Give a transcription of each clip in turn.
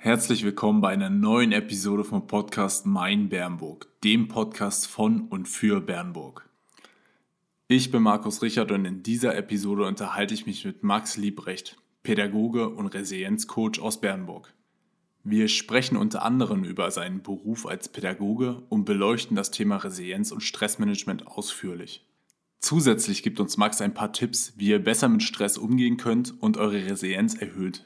Herzlich willkommen bei einer neuen Episode vom Podcast Mein Bernburg, dem Podcast von und für Bernburg. Ich bin Markus Richard und in dieser Episode unterhalte ich mich mit Max Liebrecht, Pädagoge und Resilienzcoach aus Bernburg. Wir sprechen unter anderem über seinen Beruf als Pädagoge und beleuchten das Thema Resilienz und Stressmanagement ausführlich. Zusätzlich gibt uns Max ein paar Tipps, wie ihr besser mit Stress umgehen könnt und eure Resilienz erhöht.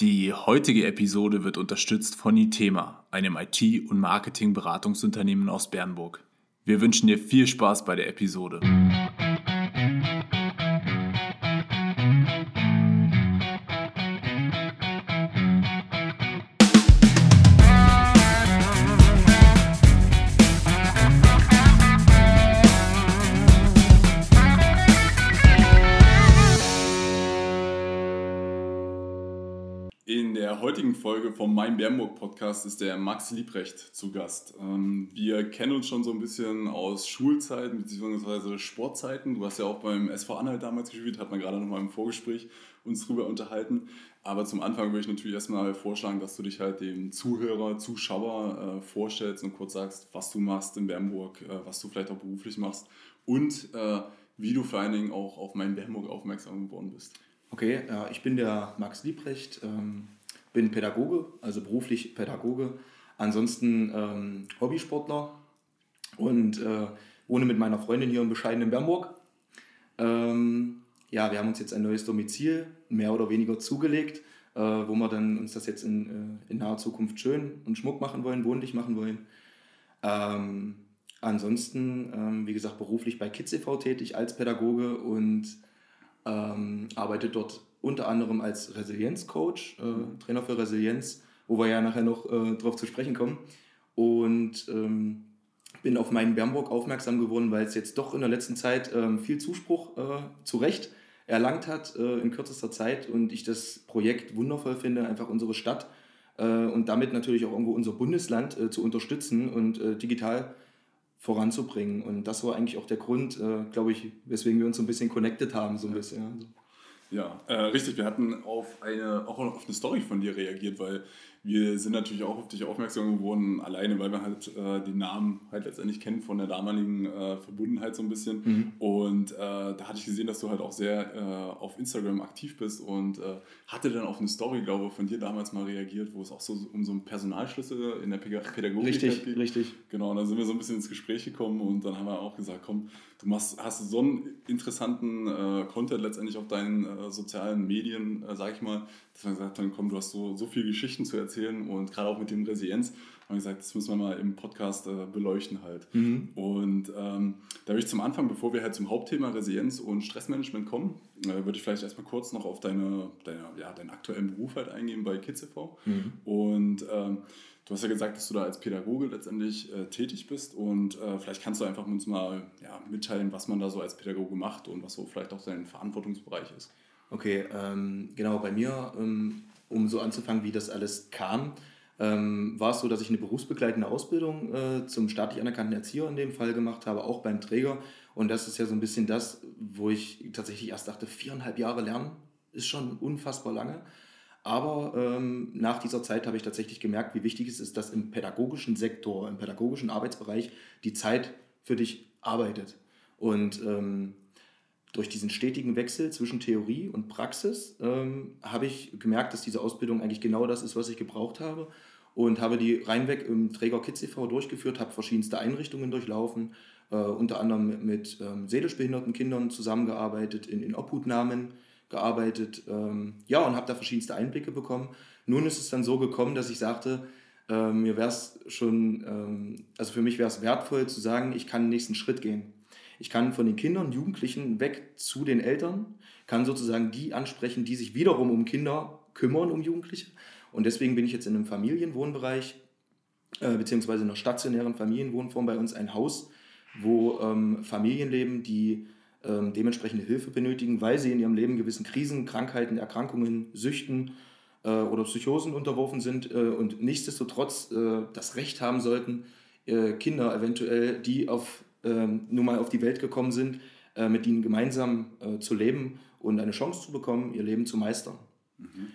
Die heutige Episode wird unterstützt von Itema, einem IT- und Marketing-Beratungsunternehmen aus Bernburg. Wir wünschen dir viel Spaß bei der Episode. Heutigen Folge vom Mein Bernburg Podcast ist der Max Liebrecht zu Gast. Ähm, wir kennen uns schon so ein bisschen aus Schulzeiten bzw. Sportzeiten. Du hast ja auch beim SV Anhalt damals gespielt, hat man gerade noch mal im Vorgespräch uns drüber unterhalten. Aber zum Anfang würde ich natürlich erstmal vorschlagen, dass du dich halt dem Zuhörer, Zuschauer äh, vorstellst und kurz sagst, was du machst in Bernburg, äh, was du vielleicht auch beruflich machst und äh, wie du vor allen Dingen auch auf Mein Bernburg aufmerksam geworden bist. Okay, ich bin der Max Liebrecht, ähm, bin Pädagoge, also beruflich Pädagoge, ansonsten ähm, Hobbysportler und äh, wohne mit meiner Freundin hier in bescheidenen Bernburg. Ähm, ja, wir haben uns jetzt ein neues Domizil mehr oder weniger zugelegt, äh, wo wir dann uns das jetzt in, äh, in naher Zukunft schön und schmuck machen wollen, wohnlich machen wollen. Ähm, ansonsten, ähm, wie gesagt, beruflich bei Kids e.V. tätig als Pädagoge und ähm, arbeitet dort unter anderem als Resilienzcoach, äh, Trainer für Resilienz, wo wir ja nachher noch äh, drauf zu sprechen kommen. Und ähm, bin auf meinen Bernburg aufmerksam geworden, weil es jetzt doch in der letzten Zeit ähm, viel Zuspruch äh, zu Recht erlangt hat äh, in kürzester Zeit und ich das Projekt wundervoll finde, einfach unsere Stadt äh, und damit natürlich auch irgendwo unser Bundesland äh, zu unterstützen und äh, digital voranzubringen. Und das war eigentlich auch der Grund, äh, glaube ich, weswegen wir uns so ein bisschen connected haben, so ein bisschen. Ja, äh, richtig. Wir hatten auf eine, auch auf eine Story von dir reagiert, weil wir sind natürlich auch auf dich aufmerksam geworden, alleine, weil wir halt äh, den Namen halt letztendlich kennen von der damaligen äh, Verbundenheit so ein bisschen. Mhm. Und äh, da hatte ich gesehen, dass du halt auch sehr äh, auf Instagram aktiv bist und äh, hatte dann auf eine Story, glaube ich, von dir damals mal reagiert, wo es auch so um so einen Personalschlüssel in der Pädagogik richtig, geht. Richtig, Genau, und dann sind wir so ein bisschen ins Gespräch gekommen und dann haben wir auch gesagt, komm, du machst, hast so einen interessanten äh, Content letztendlich auf deinen sozialen Medien, sag ich mal, dass wir gesagt haben, komm, du hast so, so viele Geschichten zu erzählen und gerade auch mit dem Resilienz haben wir gesagt, das müssen wir mal im Podcast äh, beleuchten halt. Mhm. Und ähm, da würde ich zum Anfang, bevor wir halt zum Hauptthema Resilienz und Stressmanagement kommen, äh, würde ich vielleicht erstmal kurz noch auf deine, deine, ja, deinen aktuellen Beruf halt eingehen bei Kids e.V. Mhm. Und ähm, Du hast ja gesagt, dass du da als Pädagoge letztendlich äh, tätig bist und äh, vielleicht kannst du einfach uns mal ja, mitteilen, was man da so als Pädagoge macht und was so vielleicht auch dein Verantwortungsbereich ist. Okay, ähm, genau, bei mir, ähm, um so anzufangen, wie das alles kam, ähm, war es so, dass ich eine berufsbegleitende Ausbildung äh, zum staatlich anerkannten Erzieher in dem Fall gemacht habe, auch beim Träger. Und das ist ja so ein bisschen das, wo ich tatsächlich erst dachte, viereinhalb Jahre lernen ist schon unfassbar lange. Aber ähm, nach dieser Zeit habe ich tatsächlich gemerkt, wie wichtig es ist, dass im pädagogischen Sektor, im pädagogischen Arbeitsbereich die Zeit für dich arbeitet. Und ähm, durch diesen stetigen Wechsel zwischen Theorie und Praxis ähm, habe ich gemerkt, dass diese Ausbildung eigentlich genau das ist, was ich gebraucht habe und habe die reinweg im Träger Kids e.V. durchgeführt, habe verschiedenste Einrichtungen durchlaufen, äh, unter anderem mit, mit ähm, seelisch behinderten Kindern zusammengearbeitet, in, in Obhutnahmen gearbeitet, ähm, ja, und habe da verschiedenste Einblicke bekommen. Nun ist es dann so gekommen, dass ich sagte, äh, mir wäre es schon, ähm, also für mich wäre es wertvoll zu sagen, ich kann den nächsten Schritt gehen. Ich kann von den Kindern, Jugendlichen weg zu den Eltern, kann sozusagen die ansprechen, die sich wiederum um Kinder kümmern, um Jugendliche. Und deswegen bin ich jetzt in einem Familienwohnbereich, äh, beziehungsweise in einer stationären Familienwohnform bei uns ein Haus, wo ähm, Familien leben, die ähm, dementsprechende Hilfe benötigen, weil sie in ihrem Leben gewissen Krisen, Krankheiten, Erkrankungen, Süchten äh, oder Psychosen unterworfen sind äh, und nichtsdestotrotz äh, das Recht haben sollten, äh, Kinder eventuell, die auf ähm, nun mal auf die Welt gekommen sind, äh, mit ihnen gemeinsam äh, zu leben und eine Chance zu bekommen, ihr Leben zu meistern. Mhm.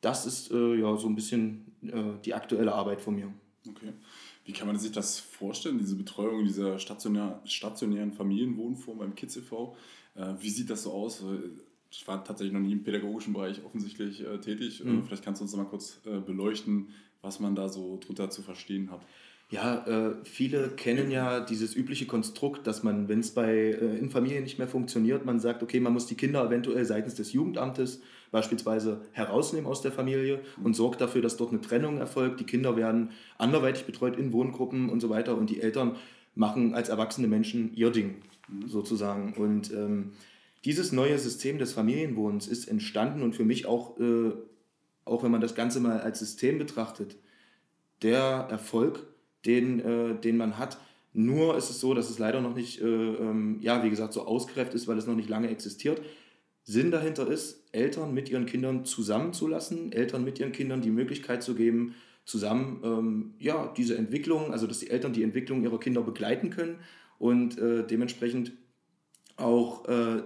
Das ist äh, ja so ein bisschen äh, die aktuelle Arbeit von mir. Okay. Wie kann man sich das vorstellen, diese Betreuung dieser stationär, stationären Familienwohnform beim Kids e.V.? Äh, wie sieht das so aus? Ich war tatsächlich noch nie im pädagogischen Bereich offensichtlich äh, tätig. Mhm. Vielleicht kannst du uns mal kurz äh, beleuchten, was man da so drunter zu verstehen hat. Ja, äh, viele kennen ja dieses übliche Konstrukt, dass man, wenn es bei äh, in Familien nicht mehr funktioniert, man sagt, okay, man muss die Kinder eventuell seitens des Jugendamtes beispielsweise herausnehmen aus der Familie und sorgt dafür, dass dort eine Trennung erfolgt. Die Kinder werden anderweitig betreut in Wohngruppen und so weiter und die Eltern machen als erwachsene Menschen ihr Ding sozusagen. Und ähm, dieses neue System des Familienwohnens ist entstanden und für mich auch, äh, auch wenn man das Ganze mal als System betrachtet, der Erfolg den, äh, den man hat. Nur ist es so, dass es leider noch nicht, äh, ähm, ja, wie gesagt, so ausgereift ist, weil es noch nicht lange existiert. Sinn dahinter ist, Eltern mit ihren Kindern zusammenzulassen, Eltern mit ihren Kindern die Möglichkeit zu geben, zusammen ähm, ja, diese Entwicklung, also dass die Eltern die Entwicklung ihrer Kinder begleiten können und äh, dementsprechend auch äh,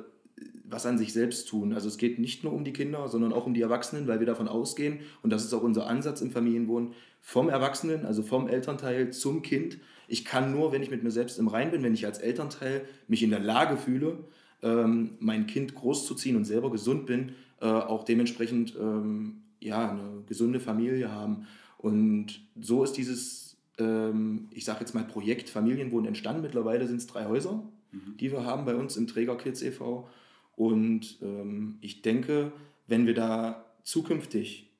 was an sich selbst tun. Also es geht nicht nur um die Kinder, sondern auch um die Erwachsenen, weil wir davon ausgehen, und das ist auch unser Ansatz im Familienwohnen, vom Erwachsenen, also vom Elternteil zum Kind. Ich kann nur, wenn ich mit mir selbst im Rein bin, wenn ich als Elternteil mich in der Lage fühle, ähm, mein Kind großzuziehen und selber gesund bin, äh, auch dementsprechend ähm, ja, eine gesunde Familie haben. Und so ist dieses, ähm, ich sage jetzt mal, Projekt Familienwohnen entstanden. Mittlerweile sind es drei Häuser, mhm. die wir haben bei uns im Träger Kids e.V. Und ähm, ich denke, wenn wir da zukünftig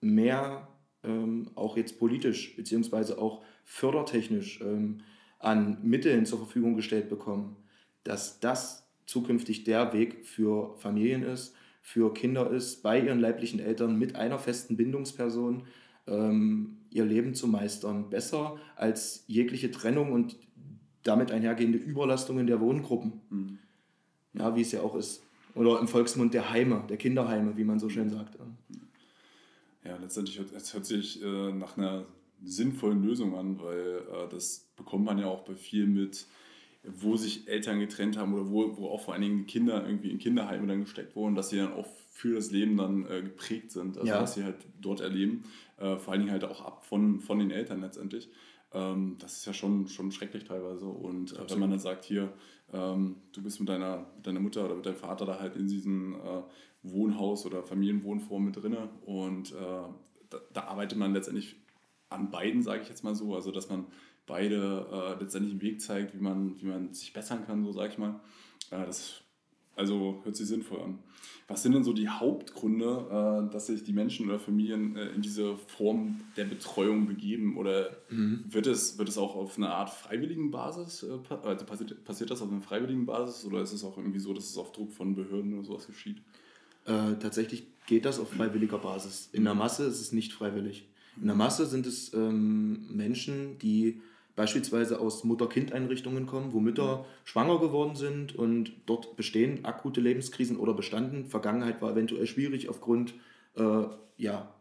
mehr ähm, auch jetzt politisch beziehungsweise auch fördertechnisch ähm, an Mitteln zur Verfügung gestellt bekommen, dass das zukünftig der Weg für Familien ist, für Kinder ist, bei ihren leiblichen Eltern mit einer festen Bindungsperson ähm, ihr Leben zu meistern. Besser als jegliche Trennung und damit einhergehende Überlastungen der Wohngruppen. Mhm. Ja, wie es ja auch ist. Oder im Volksmund der Heime, der Kinderheime, wie man so schön sagt. Ja, letztendlich hört es hört sich äh, nach einer sinnvollen Lösung an, weil äh, das bekommt man ja auch bei vielen mit, wo sich Eltern getrennt haben oder wo, wo auch vor allen Dingen Kinder irgendwie in Kinderheime dann gesteckt wurden, dass sie dann auch für das Leben dann äh, geprägt sind, also ja. was sie halt dort erleben, äh, vor allen Dingen halt auch ab von, von den Eltern letztendlich. Ähm, das ist ja schon, schon schrecklich teilweise und äh, wenn man dann sagt, hier, ähm, du bist mit deiner, mit deiner Mutter oder mit deinem Vater da halt in diesem äh, Wohnhaus oder Familienwohnform mit drin. Und äh, da, da, arbeitet man letztendlich an beiden, sage ich jetzt mal so. Also, dass man beide äh, letztendlich einen Weg zeigt, wie man, wie man sich bessern kann, so sage ich mal. Äh, das also hört sich sinnvoll an. Was sind denn so die Hauptgründe, äh, dass sich die Menschen oder Familien äh, in diese Form der Betreuung begeben? Oder mhm. wird, es, wird es auch auf einer Art freiwilligen Basis, äh, also passiert, passiert das auf einer freiwilligen Basis oder ist es auch irgendwie so, dass es auf Druck von Behörden oder sowas geschieht? Äh, tatsächlich geht das auf freiwilliger Basis. In der Masse ist es nicht freiwillig. In der Masse sind es ähm, Menschen, die beispielsweise aus Mutter-Kind-Einrichtungen kommen, wo Mütter schwanger geworden sind und dort bestehen akute Lebenskrisen oder bestanden. Vergangenheit war eventuell schwierig aufgrund äh, ja,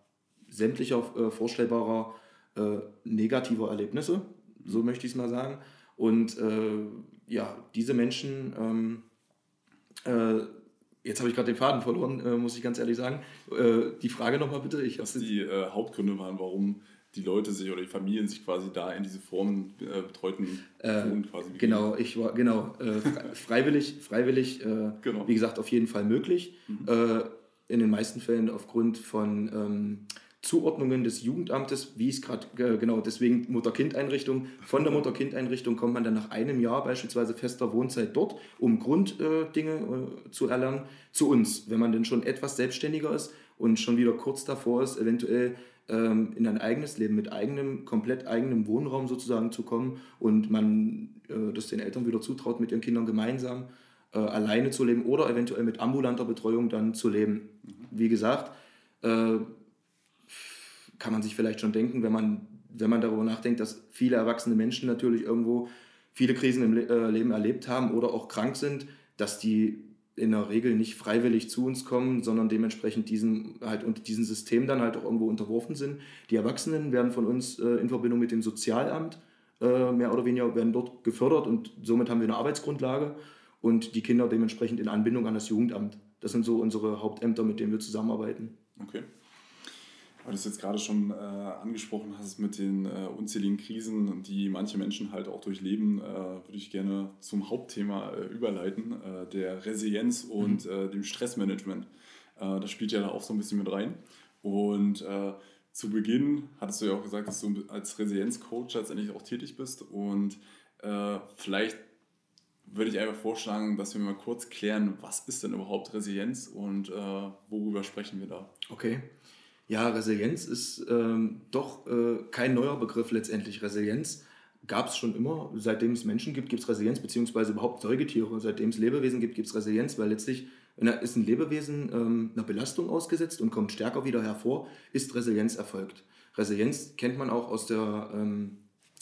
sämtlicher äh, vorstellbarer äh, negativer Erlebnisse, so möchte ich es mal sagen. Und äh, ja, diese Menschen ähm, äh, Jetzt habe ich gerade den Faden verloren, äh, muss ich ganz ehrlich sagen. Die Frage nochmal bitte. Ich Was die Hauptgründe waren, warum die Leute sich oder die Familien sich quasi da in diese Formen äh, betreuten äh, Wohnen quasi begeben. Genau, ich war genau äh, freiwillig, freiwillig, genau. wie gesagt, auf jeden Fall möglich. Mhm. in den meisten Fällen aufgrund von ähm, Zuordnungen des Jugendamtes, wie es gerade, genau, deswegen Mutter-Kind-Einrichtung. Von der Mutter-Kind-Einrichtung kommt man dann nach einem Jahr beispielsweise fester Wohnzeit dort, um Grunddinge äh, zu erlernen, zu uns. Wenn man denn schon etwas selbstständiger ist und schon wieder kurz davor ist, eventuell ähm, in ein eigenes Leben mit eigenem, komplett eigenem Wohnraum sozusagen zu kommen und man äh, das den Eltern wieder zutraut, mit ihren Kindern gemeinsam äh, alleine zu leben oder eventuell mit ambulanter Betreuung dann zu leben. Mhm. Wie gesagt, äh, kann man sich vielleicht schon denken, wenn man, wenn man darüber nachdenkt, dass viele erwachsene Menschen natürlich irgendwo viele Krisen im Le äh, Leben erlebt haben oder auch krank sind, dass die in der Regel nicht freiwillig zu uns kommen, sondern dementsprechend diesen, halt unter diesem System dann halt auch irgendwo unterworfen sind. Die Erwachsenen werden von uns äh, in Verbindung mit dem Sozialamt äh, mehr oder weniger werden dort gefördert und somit haben wir eine Arbeitsgrundlage und die Kinder dementsprechend in Anbindung an das Jugendamt. Das sind so unsere Hauptämter, mit denen wir zusammenarbeiten. Okay. Weil du es jetzt gerade schon äh, angesprochen hast mit den äh, unzähligen Krisen, die manche Menschen halt auch durchleben, äh, würde ich gerne zum Hauptthema äh, überleiten, äh, der Resilienz und mhm. dem Stressmanagement. das spielt ja da auch so ein bisschen mit rein. Und zu Beginn hattest du ja auch gesagt, dass du als Resilienzcoach letztendlich auch tätig bist und vielleicht würde ich einfach vorschlagen, dass wir mal kurz klären, was ist denn überhaupt Resilienz und worüber sprechen wir da? Okay. Ja, Resilienz ist ähm, doch äh, kein neuer Begriff letztendlich. Resilienz gab es schon immer. Seitdem es Menschen gibt, gibt es Resilienz, beziehungsweise überhaupt Säugetiere. Seitdem es Lebewesen gibt, gibt es Resilienz, weil letztlich ist ein Lebewesen ähm, einer Belastung ausgesetzt und kommt stärker wieder hervor, ist Resilienz erfolgt. Resilienz kennt man auch aus der ähm,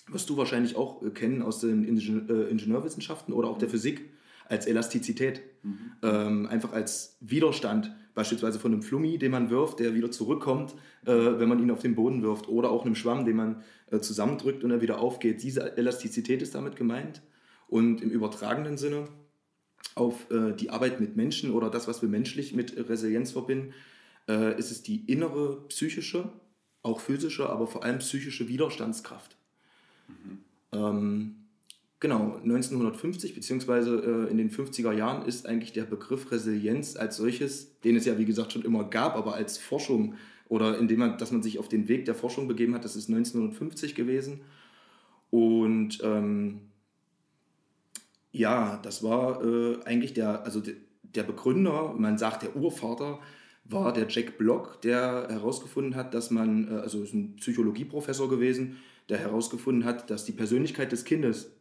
wirst du wahrscheinlich auch äh, kennen aus den äh, Ingenieurwissenschaften oder auch der Physik, als Elastizität. Mhm. Ähm, einfach als Widerstand, beispielsweise von einem Flummi, den man wirft, der wieder zurückkommt, äh, wenn man ihn auf den Boden wirft, oder auch einem Schwamm, den man äh, zusammendrückt und er wieder aufgeht. Diese Elastizität ist damit gemeint. Und im übertragenen Sinne auf äh, die Arbeit mit Menschen oder das, was wir menschlich mit Resilienz verbinden, äh, ist es die innere psychische, auch physische, aber vor allem psychische Widerstandskraft. Mhm. Ähm, genau, 1950 beziehungsweise äh, in den 50er Jahren ist eigentlich der Begriff Resilienz als solches, den es ja wie gesagt schon immer gab, aber als Forschung oder indem man, dass man sich auf den Weg der Forschung begeben hat, das ist 1950 gewesen. Und ähm, ja, das war äh, eigentlich der, also de, der Begründer, man sagt der Urvater, war der Jack Block, der herausgefunden hat, dass man, äh, also ist ein Psychologieprofessor gewesen, der herausgefunden hat, dass die Persönlichkeit des Kindes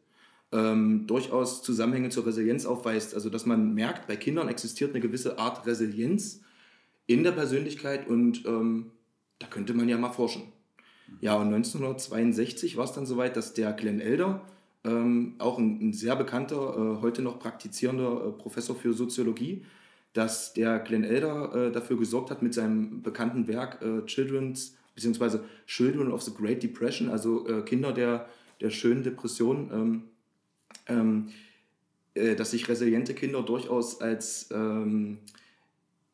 ähm, durchaus Zusammenhänge zur Resilienz aufweist. Also dass man merkt, bei Kindern existiert eine gewisse Art Resilienz in der Persönlichkeit und ähm, da könnte man ja mal forschen. Ja, und 1962 war es dann soweit, dass der Glenn Elder, ähm, auch ein, ein, sehr bekannter, äh, heute noch praktizierender äh, Professor für Soziologie, dass der Glenn Elder äh, dafür gesorgt hat mit seinem bekannten Werk äh, Children's beziehungsweise Children of the Great Depression, also äh, Kinder der, der schönen Depression, ähm, ähm, äh, dass sich resiliente Kinder durchaus als, ähm,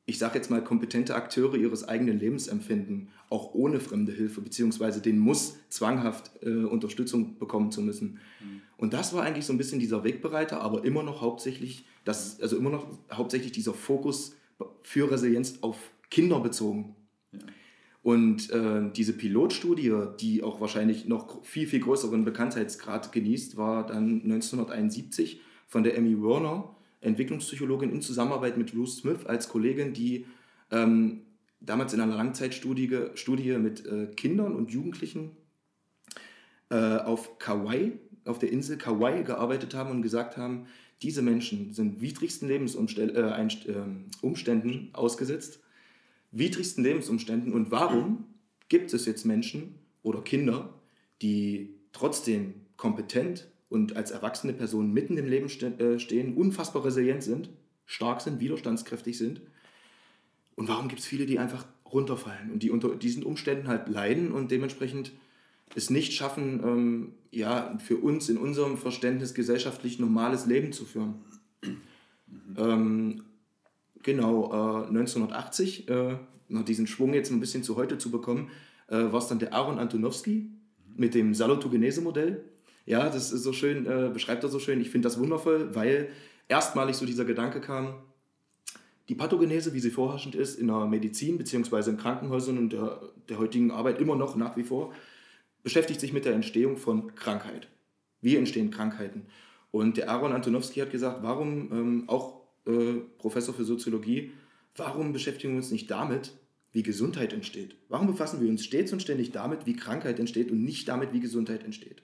ich sage jetzt mal, kompetente Akteure ihres eigenen Lebens empfinden, auch ohne fremde Hilfe, beziehungsweise den Muss, zwanghaft äh, Unterstützung bekommen zu müssen. Mhm. Und das war eigentlich so ein bisschen dieser Wegbereiter, aber immer noch hauptsächlich, das, also immer noch hauptsächlich dieser Fokus für Resilienz auf Kinder bezogen. Und äh, diese Pilotstudie, die auch wahrscheinlich noch viel, viel größeren Bekanntheitsgrad genießt, war dann 1971 von der Emmy Werner, Entwicklungspsychologin in Zusammenarbeit mit Ruth Smith als Kollegin, die ähm, damals in einer Langzeitstudie Studie mit äh, Kindern und Jugendlichen äh, auf Kauai, auf der Insel Kauai gearbeitet haben und gesagt haben, diese Menschen sind widrigsten Lebensumständen äh, ähm, ausgesetzt widrigsten Lebensumständen. Und warum gibt es jetzt Menschen oder Kinder, die trotzdem kompetent und als erwachsene Person mitten im Leben äh, stehen, unfassbar resilient sind, stark sind, widerstandskräftig sind? Und warum gibt es viele, die einfach runterfallen und die unter diesen Umständen halt leiden und dementsprechend es nicht schaffen, ähm, ja, für uns in unserem Verständnis gesellschaftlich normales Leben zu führen? Mhm. Ähm, Genau, äh, 1980, äh, noch diesen Schwung jetzt ein bisschen zu heute zu bekommen, äh, war es dann der Aaron Antonowski mit dem Salutogenese-Modell. Ja, das ist so schön, äh, beschreibt er so schön. Ich finde das wundervoll, weil erstmalig so dieser Gedanke kam, die Pathogenese, wie sie vorherrschend ist in der Medizin bzw. in Krankenhäusern und der, der heutigen Arbeit immer noch nach wie vor, beschäftigt sich mit der Entstehung von Krankheit. Wie entstehen Krankheiten? Und der Aaron Antonowski hat gesagt, warum ähm, auch äh, Professor für Soziologie, warum beschäftigen wir uns nicht damit, wie Gesundheit entsteht? Warum befassen wir uns stets und ständig damit, wie Krankheit entsteht und nicht damit, wie Gesundheit entsteht?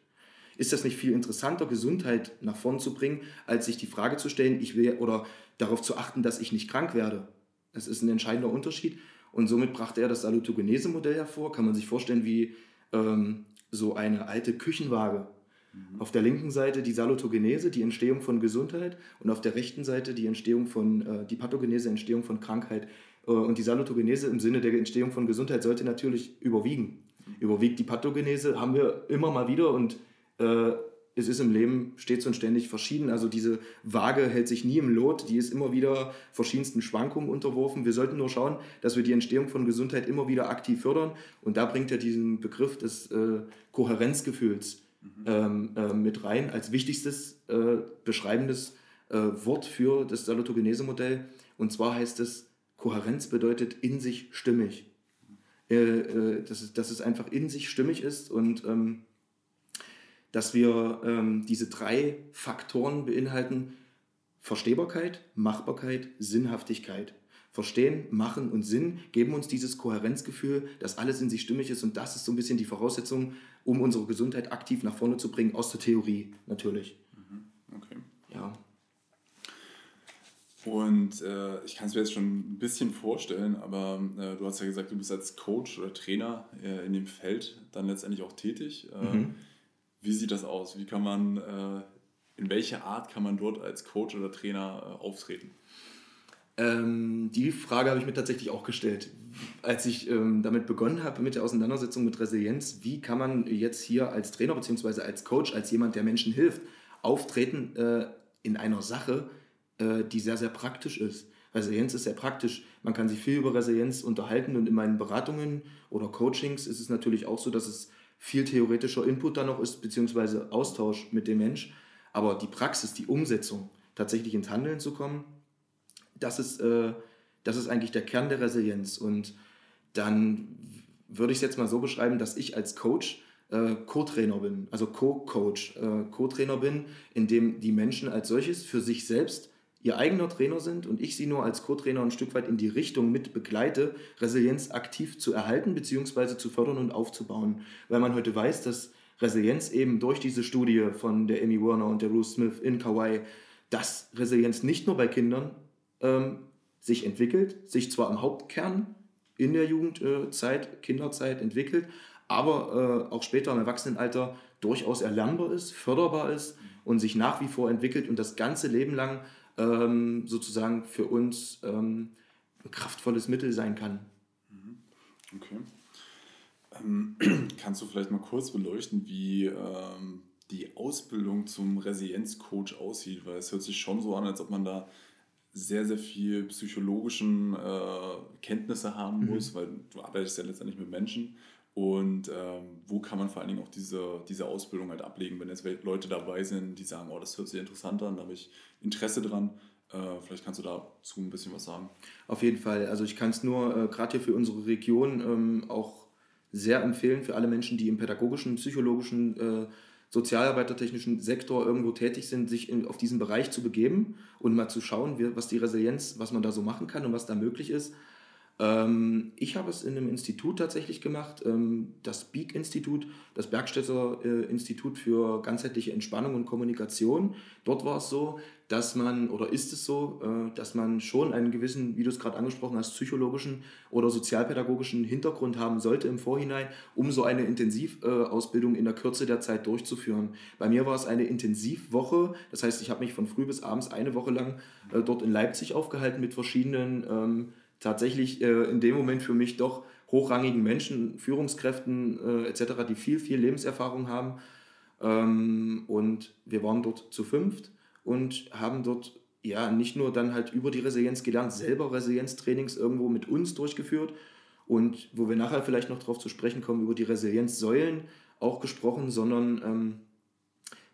Ist das nicht viel interessanter, Gesundheit nach vorn zu bringen, als sich die Frage zu stellen, ich will oder darauf zu achten, dass ich nicht krank werde? Das ist ein entscheidender Unterschied. Und somit brachte er das Salutogenese-Modell hervor. Kann man sich vorstellen, wie ähm, so eine alte Küchenwaage auf der linken Seite die Salutogenese, die Entstehung von Gesundheit und auf der rechten Seite die Entstehung von, äh, die Pathogenese, Entstehung von Krankheit. Äh, und die Salutogenese im Sinne der Entstehung von Gesundheit sollte natürlich überwiegen. Überwiegt die Pathogenese, haben wir immer mal wieder und äh, es ist im Leben stets und ständig verschieden. Also diese Waage hält sich nie im Lot, die ist immer wieder verschiedensten Schwankungen unterworfen. Wir sollten nur schauen, dass wir die Entstehung von Gesundheit immer wieder aktiv fördern. Und da bringt er diesen Begriff des äh, Kohärenzgefühls mhm. ähm, äh, mit rein als wichtigstes äh, beschreibendes äh, Wort für das Salutogenese-Modell. Und zwar heißt es, Kohärenz bedeutet in sich stimmig. Äh, äh, dass, es, dass es einfach in sich stimmig ist und ähm, dass wir ähm, diese drei Faktoren beinhalten, Verstehbarkeit, Machbarkeit, Sinnhaftigkeit. Verstehen, Machen und Sinn geben uns dieses Kohärenzgefühl, dass alles in sich stimmig ist und das ist so ein bisschen die Voraussetzung, um unsere Gesundheit aktiv nach vorne zu bringen, aus der Theorie natürlich. Mhm, okay. Ja. Und äh, ich kann es mir jetzt schon ein bisschen vorstellen, aber äh, du hast ja gesagt, du bist als Coach oder Trainer äh, in dem Feld dann letztendlich auch tätig. Äh, mhm. Wie sieht das aus? Wie kann man, äh, in welcher Art kann man dort als Coach oder Trainer äh, auftreten? Ähm, die Frage habe ich mir tatsächlich auch gestellt. Als ich ähm, damit begonnen habe, mit der Auseinandersetzung mit Resilienz, wie kann man jetzt hier als Trainer bzw. als Coach, als jemand, der Menschen hilft, auftreten äh, in einer Sache, äh, die sehr, sehr praktisch ist. Resilienz ist sehr praktisch. Man kann sich viel über Resilienz unterhalten und in meinen Beratungen oder Coachings ist es natürlich auch so, dass es viel theoretischer Input da noch ist, beziehungsweise Austausch mit dem Mensch. Aber die Praxis, die Umsetzung, tatsächlich ins Handeln zu kommen, das ist, äh, das ist eigentlich der Kern der Resilienz. Und dann würde ich es jetzt mal so beschreiben, dass ich als Coach äh, Co-Trainer bin, also Co-Coach, äh, Co-Trainer bin, in dem die Menschen als solches für sich selbst ihr eigener Trainer sind und ich sie nur als Co-Trainer ein Stück weit in die Richtung mit begleite, Resilienz aktiv zu erhalten bzw. zu fördern und aufzubauen. Weil man heute weiß, dass Resilienz eben durch diese Studie von der Amy Werner und der Ruth Smith in Kauai, dass Resilienz nicht nur bei Kindern ähm, sich entwickelt, sich zwar im Hauptkern in der Jugendzeit, Kinderzeit entwickelt, aber äh, auch später im Erwachsenenalter durchaus erlernbar ist, förderbar ist und sich nach wie vor entwickelt und das ganze Leben lang ähm, sozusagen für uns ähm, ein kraftvolles Mittel sein kann. Mhm. Okay. Ähm, kannst du vielleicht mal kurz beleuchten, wie ähm, die Ausbildung zum Resilienzcoach aussieht? Weil es hört sich schon so an, als ob man da sehr, sehr viel psychologischen äh, Kenntnisse haben mhm. muss, weil du arbeitest ja letztendlich mit Menschen. Und ähm, wo kann man vor allen Dingen auch diese, diese Ausbildung halt ablegen, wenn jetzt Leute dabei sind, die sagen, oh, das hört sich interessant an, da habe ich Interesse dran. Äh, vielleicht kannst du dazu ein bisschen was sagen. Auf jeden Fall. Also ich kann es nur äh, gerade hier für unsere Region ähm, auch sehr empfehlen, für alle Menschen, die im pädagogischen, psychologischen, äh, sozialarbeitertechnischen Sektor irgendwo tätig sind, sich in, auf diesen Bereich zu begeben und mal zu schauen, wie, was die Resilienz, was man da so machen kann und was da möglich ist. Ähm, ich habe es in einem Institut tatsächlich gemacht, ähm, das BEAK-Institut, das Bergstädter Institut für ganzheitliche Entspannung und Kommunikation. Dort war es so, dass man, oder ist es so, äh, dass man schon einen gewissen, wie du es gerade angesprochen hast, psychologischen oder sozialpädagogischen Hintergrund haben sollte im Vorhinein, um so eine Intensivausbildung in der Kürze der Zeit durchzuführen. Bei mir war es eine Intensivwoche, das heißt, ich habe mich von früh bis abends eine Woche lang äh, dort in Leipzig aufgehalten mit verschiedenen ähm, tatsächlich äh, in dem Moment für mich doch hochrangigen Menschen, Führungskräften äh, etc., die viel, viel Lebenserfahrung haben. Ähm, und wir waren dort zu fünft und haben dort ja nicht nur dann halt über die Resilienz gelernt, selber Resilienztrainings irgendwo mit uns durchgeführt und wo wir nachher vielleicht noch darauf zu sprechen kommen, über die Resilienzsäulen auch gesprochen, sondern ähm,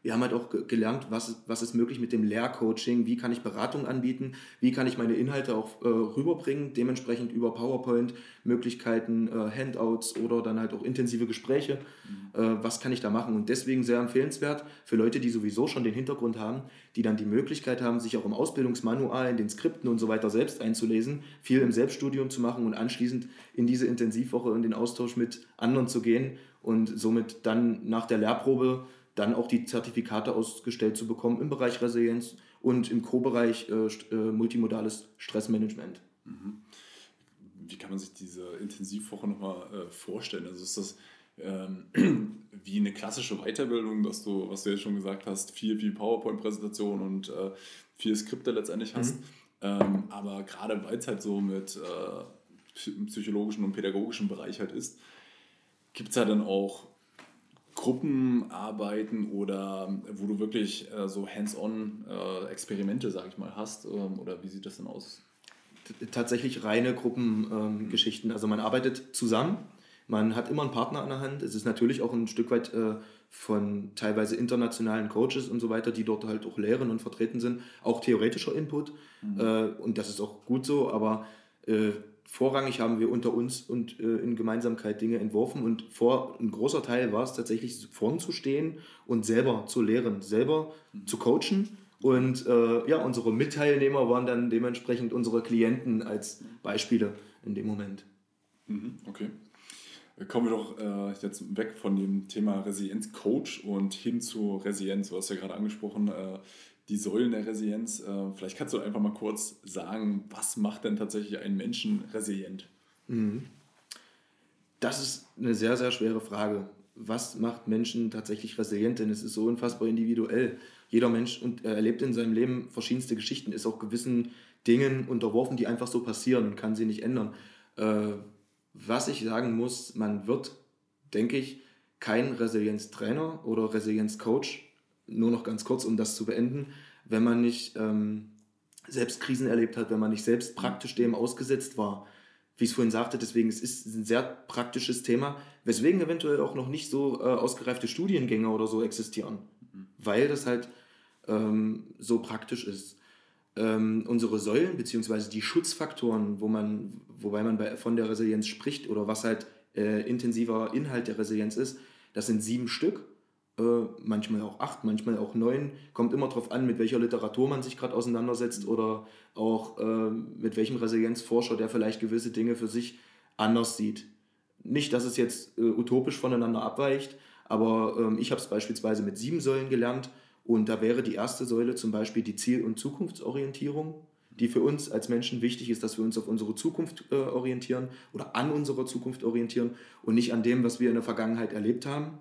wir haben halt auch gelernt, was, was ist möglich mit dem Lehrcoaching, wie kann ich Beratung anbieten, wie kann ich meine Inhalte auch äh, rüberbringen, dementsprechend über PowerPoint, Möglichkeiten, äh, Handouts oder dann halt auch intensive Gespräche, mhm. äh, was kann ich da machen und deswegen sehr empfehlenswert für Leute, die sowieso schon den Hintergrund haben, die dann die Möglichkeit haben, sich auch im Ausbildungsmanual, in den Skripten und so weiter selbst einzulesen, viel im Selbststudium zu machen und anschließend in diese Intensivwoche in den Austausch mit anderen zu gehen und somit dann nach der Lehrprobe dann auch die Zertifikate ausgestellt zu bekommen im Bereich Resilienz und im Co-Bereich äh, äh, multimodales Stressmanagement. Mhm. Wie kann man sich diese Intensivwoche nochmal äh, vorstellen? Also ist das ähm, wie eine klassische Weiterbildung, dass du, was du jetzt schon gesagt hast, viel, viel PowerPoint-Präsentation und äh, viel Skripte letztendlich hast. Mhm. Ähm, aber gerade weil es halt so mit äh, psychologischen und pädagogischen Bereich halt ist, gibt es ja dann auch Gruppenarbeiten oder wo du wirklich äh, so hands-on äh, Experimente, sag ich mal, hast? Ähm, oder wie sieht das denn aus? Tatsächlich reine Gruppengeschichten. Ähm, also man arbeitet zusammen, man hat immer einen Partner an der Hand. Es ist natürlich auch ein Stück weit äh, von teilweise internationalen Coaches und so weiter, die dort halt auch lehren und vertreten sind, auch theoretischer Input. Mhm. Äh, und das ist auch gut so, aber äh, vorrangig haben wir unter uns und äh, in Gemeinsamkeit Dinge entworfen und vor ein großer Teil war es tatsächlich vorn zu stehen und selber zu lehren, selber zu coachen und äh, ja, unsere Mitteilnehmer waren dann dementsprechend unsere Klienten als Beispiele in dem Moment. Mhm, okay. Kommen wir doch äh, jetzt weg von dem Thema Resilienz-Coach und hin zu Resilienz. Du hast ja gerade angesprochen, äh, die Säulen der Resilienz. Äh, vielleicht kannst du einfach mal kurz sagen, was macht denn tatsächlich einen Menschen resilient? Mhm. Das ist eine sehr, sehr schwere Frage. Was macht Menschen tatsächlich resilient? Denn es ist so unfassbar individuell. Jeder Mensch äh, erlebt in seinem Leben verschiedenste Geschichten, ist auch gewissen Dingen unterworfen, die einfach so passieren und kann sie nicht ändern. Äh, was ich sagen muss, man wird, denke ich, kein Resilienztrainer oder Resilienzcoach nur noch ganz kurz, um das zu beenden, wenn man nicht ähm, selbst Krisen erlebt hat, wenn man nicht selbst praktisch dem ausgesetzt war. Wie ich es vorhin sagte, deswegen es ist es ein sehr praktisches Thema, weswegen eventuell auch noch nicht so äh, ausgereifte Studiengänge oder so existieren, mhm. weil das halt ähm, so praktisch ist. Ähm, unsere Säulen beziehungsweise die Schutzfaktoren, wo man, wobei man bei, von der Resilienz spricht oder was halt äh, intensiver Inhalt der Resilienz ist, das sind sieben Stück manchmal auch acht, manchmal auch neun. Kommt immer darauf an, mit welcher Literatur man sich gerade auseinandersetzt oder auch äh, mit welchem Resilienzforscher, der vielleicht gewisse Dinge für sich anders sieht. Nicht, dass es jetzt äh, utopisch voneinander abweicht, aber ähm, ich habe es beispielsweise mit sieben Säulen gelernt und da wäre die erste Säule zum Beispiel die Ziel- und Zukunftsorientierung, die für uns als Menschen wichtig ist, dass wir uns auf unsere Zukunft äh, orientieren oder an unserer Zukunft orientieren und nicht an dem, was wir in der Vergangenheit erlebt haben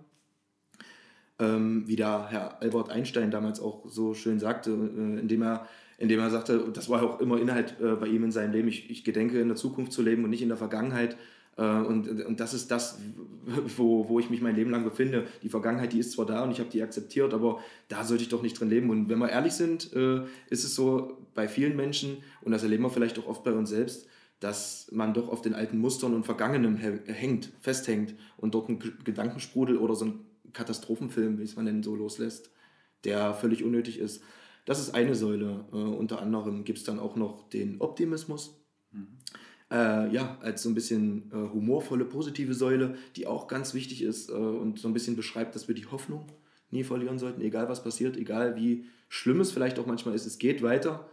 ähm, wie der Herr Albert Einstein damals auch so schön sagte, äh, indem er indem er sagte, das war auch immer Inhalt äh, bei ihm in seinem Leben, ich, ich gedenke in der Zukunft zu leben und nicht in der Vergangenheit. Äh, und, und das ist das, wo, wo ich mich mein Leben lang befinde. Die Vergangenheit, die ist zwar da und ich habe die akzeptiert, aber da sollte ich doch nicht drin leben. Und wenn wir ehrlich sind, äh, ist es so bei vielen Menschen, und das erleben wir vielleicht auch oft bei uns selbst, dass man doch auf den alten Mustern und Vergangenem hängt, festhängt und dort ein Gedankensprudel oder so ein Katastrophenfilm, wie es man denn so loslässt, der völlig unnötig ist. Das ist eine Säule. Äh, unter anderem gibt es dann auch noch den Optimismus. Mhm. Äh, ja, als so ein bisschen äh, humorvolle, positive Säule, die auch ganz wichtig ist äh, und so ein bisschen beschreibt, dass wir die Hoffnung nie verlieren sollten, egal was passiert, egal wie schlimm es vielleicht auch manchmal ist, es geht weiter.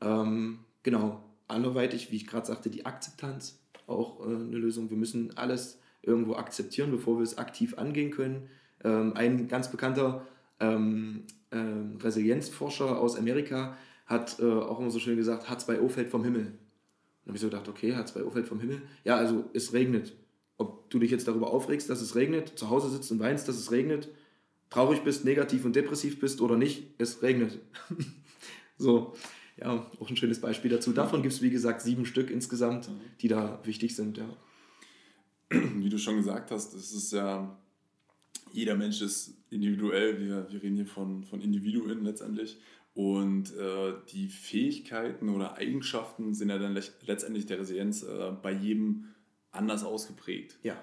Ähm, genau, anderweitig, wie ich gerade sagte, die Akzeptanz, auch äh, eine Lösung. Wir müssen alles irgendwo akzeptieren, bevor wir es aktiv angehen können. Ähm, ein ganz bekannter ähm, ähm, Resilienzforscher aus Amerika hat äh, auch immer so schön gesagt, H2O fällt vom Himmel. Dann habe ich so gedacht, okay, H2O fällt vom Himmel. Ja, also es regnet. Ob du dich jetzt darüber aufregst, dass es regnet, zu Hause sitzt und weinst, dass es regnet, traurig bist, negativ und depressiv bist oder nicht, es regnet. so, ja, auch ein schönes Beispiel dazu. Davon gibt es, wie gesagt, sieben Stück insgesamt, die da wichtig sind. Ja wie du schon gesagt hast, es ist ja, jeder Mensch ist individuell. Wir, wir reden hier von, von Individuen letztendlich. Und äh, die Fähigkeiten oder Eigenschaften sind ja dann letztendlich der Resilienz äh, bei jedem anders ausgeprägt. Ja.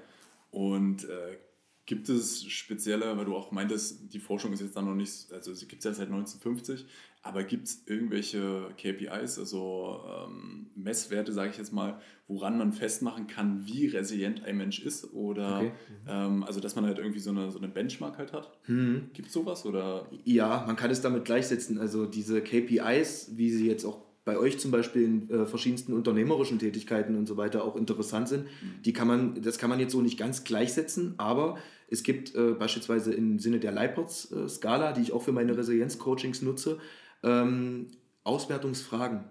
Und äh, Gibt es spezielle, weil du auch meintest, die Forschung ist jetzt dann noch nicht, also sie gibt es ja seit 1950, aber gibt es irgendwelche KPIs, also ähm, Messwerte, sage ich jetzt mal, woran man festmachen kann, wie resilient ein Mensch ist? Oder okay. ähm, also dass man halt irgendwie so eine, so eine Benchmark halt hat? Mhm. Gibt es sowas? Oder? Ja, man kann es damit gleichsetzen. Also diese KPIs, wie sie jetzt auch bei euch zum Beispiel in äh, verschiedensten unternehmerischen Tätigkeiten und so weiter auch interessant sind, mhm. die kann man, das kann man jetzt so nicht ganz gleichsetzen, aber es gibt äh, beispielsweise im Sinne der Leipertz-Skala, äh, die ich auch für meine Resilienz-Coachings nutze, ähm, Auswertungsfragen.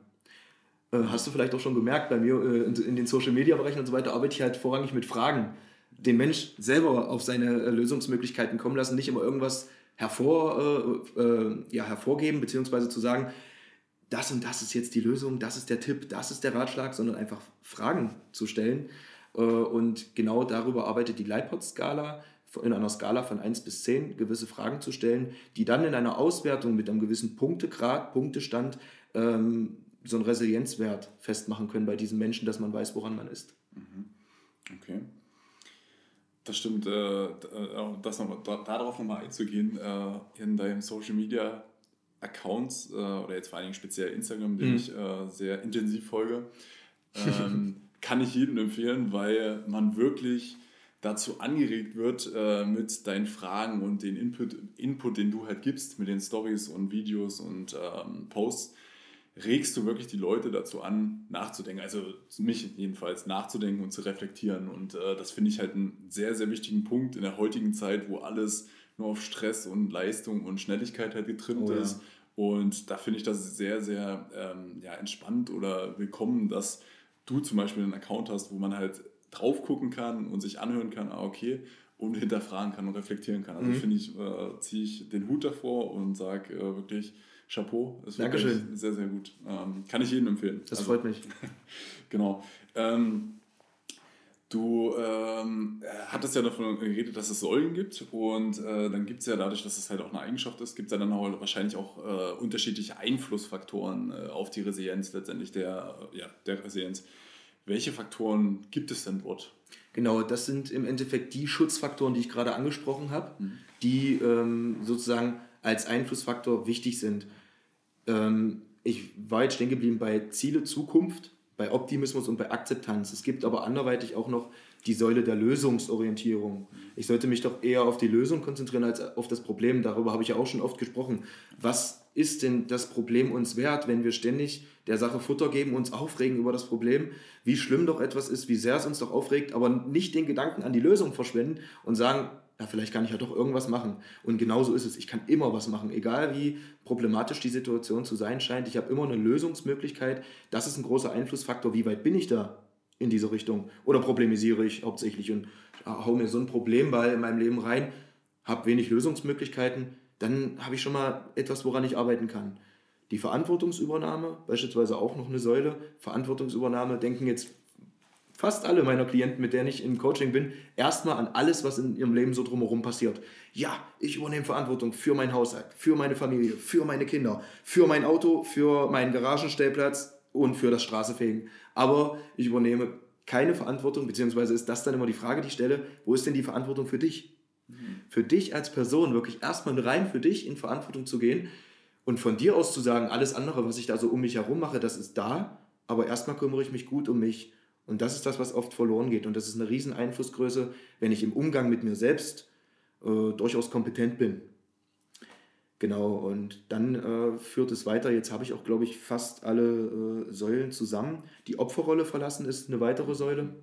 Äh, hast du vielleicht auch schon gemerkt, bei mir äh, in, in, den Social-Media-Bereichen und so weiter arbeite ich halt vorrangig mit Fragen. Den Mensch selber auf seine äh, Lösungsmöglichkeiten kommen lassen, nicht immer irgendwas hervor, ja, hervorgeben, beziehungsweise zu sagen, das und das ist jetzt die Lösung, das ist der Tipp, das ist der Ratschlag, sondern einfach Fragen zu stellen. Äh, und genau darüber arbeitet die Leitpot-Skala in einer Skala von 1 bis 10 gewisse Fragen zu stellen, die dann in einer Auswertung mit einem gewissen Punktegrad, Punktestand ähm, so einen Resilienzwert festmachen können bei diesen Menschen, dass man weiß, woran man ist. Mhm. Okay. Das stimmt, äh, äh das noch, darauf nochmal einzugehen, äh, in deinem Social Media Accounts, äh, oder jetzt vor allen Dingen speziell Instagram, den mhm. ich äh, sehr intensiv folge, ähm, kann ich jedem empfehlen, weil man wirklich dazu angeregt wird, äh, mit deinen Fragen und den Input, Input, den du halt gibst, mit den Stories und Videos und ähm, Posts, regst du wirklich die Leute dazu an, nachzudenken. Also mich jedenfalls nachzudenken und zu reflektieren. Und äh, das finde ich halt einen sehr, sehr wichtigen Punkt in der heutigen Zeit, wo alles nur auf Stress und Leistung und Schnelligkeit halt getrimmt oh, ist. Ja. Und da finde ich das sehr, sehr ähm, ja, entspannt oder willkommen, dass du zum Beispiel einen Account hast, wo man halt drauf gucken kann und sich anhören kann, ah, okay, und hinterfragen kann und reflektieren kann. Also mhm. finde ich, äh, ziehe ich den Hut davor und sage äh, wirklich Chapeau. Ist Dankeschön. sehr, sehr gut. Ähm, kann ich jedem empfehlen. Das also, freut mich. genau. Ähm, Du ähm, hattest ja davon geredet, dass es Säulen gibt und äh, dann gibt es ja dadurch, dass es halt auch eine Eigenschaft ist, gibt es ja dann auch wahrscheinlich auch äh, unterschiedliche Einflussfaktoren äh, auf die Resilienz letztendlich der, ja, der Resilienz. Welche Faktoren gibt es denn dort? Genau, das sind im Endeffekt die Schutzfaktoren, die ich gerade angesprochen habe, mhm. die ähm, sozusagen als Einflussfaktor wichtig sind. Ähm, ich war jetzt stehen geblieben bei Ziele Zukunft, bei Optimismus und bei Akzeptanz. Es gibt aber anderweitig auch noch die Säule der Lösungsorientierung. Ich sollte mich doch eher auf die Lösung konzentrieren als auf das Problem. Darüber habe ich ja auch schon oft gesprochen. Was ist denn das Problem uns wert, wenn wir ständig der Sache Futter geben, uns aufregen über das Problem, wie schlimm doch etwas ist, wie sehr es uns doch aufregt, aber nicht den Gedanken an die Lösung verschwenden und sagen, ja, vielleicht kann ich ja doch irgendwas machen. Und genauso ist es. Ich kann immer was machen, egal wie problematisch die Situation zu sein scheint. Ich habe immer eine Lösungsmöglichkeit. Das ist ein großer Einflussfaktor. Wie weit bin ich da in diese Richtung? Oder problemisiere ich hauptsächlich und hau mir so ein Problemball in meinem Leben rein, habe wenig Lösungsmöglichkeiten dann habe ich schon mal etwas, woran ich arbeiten kann. Die Verantwortungsübernahme, beispielsweise auch noch eine Säule. Verantwortungsübernahme denken jetzt fast alle meiner Klienten, mit denen ich im Coaching bin, erstmal an alles, was in ihrem Leben so drumherum passiert. Ja, ich übernehme Verantwortung für meinen Haushalt, für meine Familie, für meine Kinder, für mein Auto, für meinen Garagenstellplatz und für das Straßefegen. Aber ich übernehme keine Verantwortung, beziehungsweise ist das dann immer die Frage, die ich stelle, wo ist denn die Verantwortung für dich? für dich als Person wirklich erstmal rein für dich in Verantwortung zu gehen und von dir aus zu sagen, alles andere, was ich da so um mich herum mache, das ist da, aber erstmal kümmere ich mich gut um mich. Und das ist das, was oft verloren geht. Und das ist eine riesen Einflussgröße, wenn ich im Umgang mit mir selbst äh, durchaus kompetent bin. Genau, und dann äh, führt es weiter. Jetzt habe ich auch, glaube ich, fast alle äh, Säulen zusammen. Die Opferrolle verlassen ist eine weitere Säule,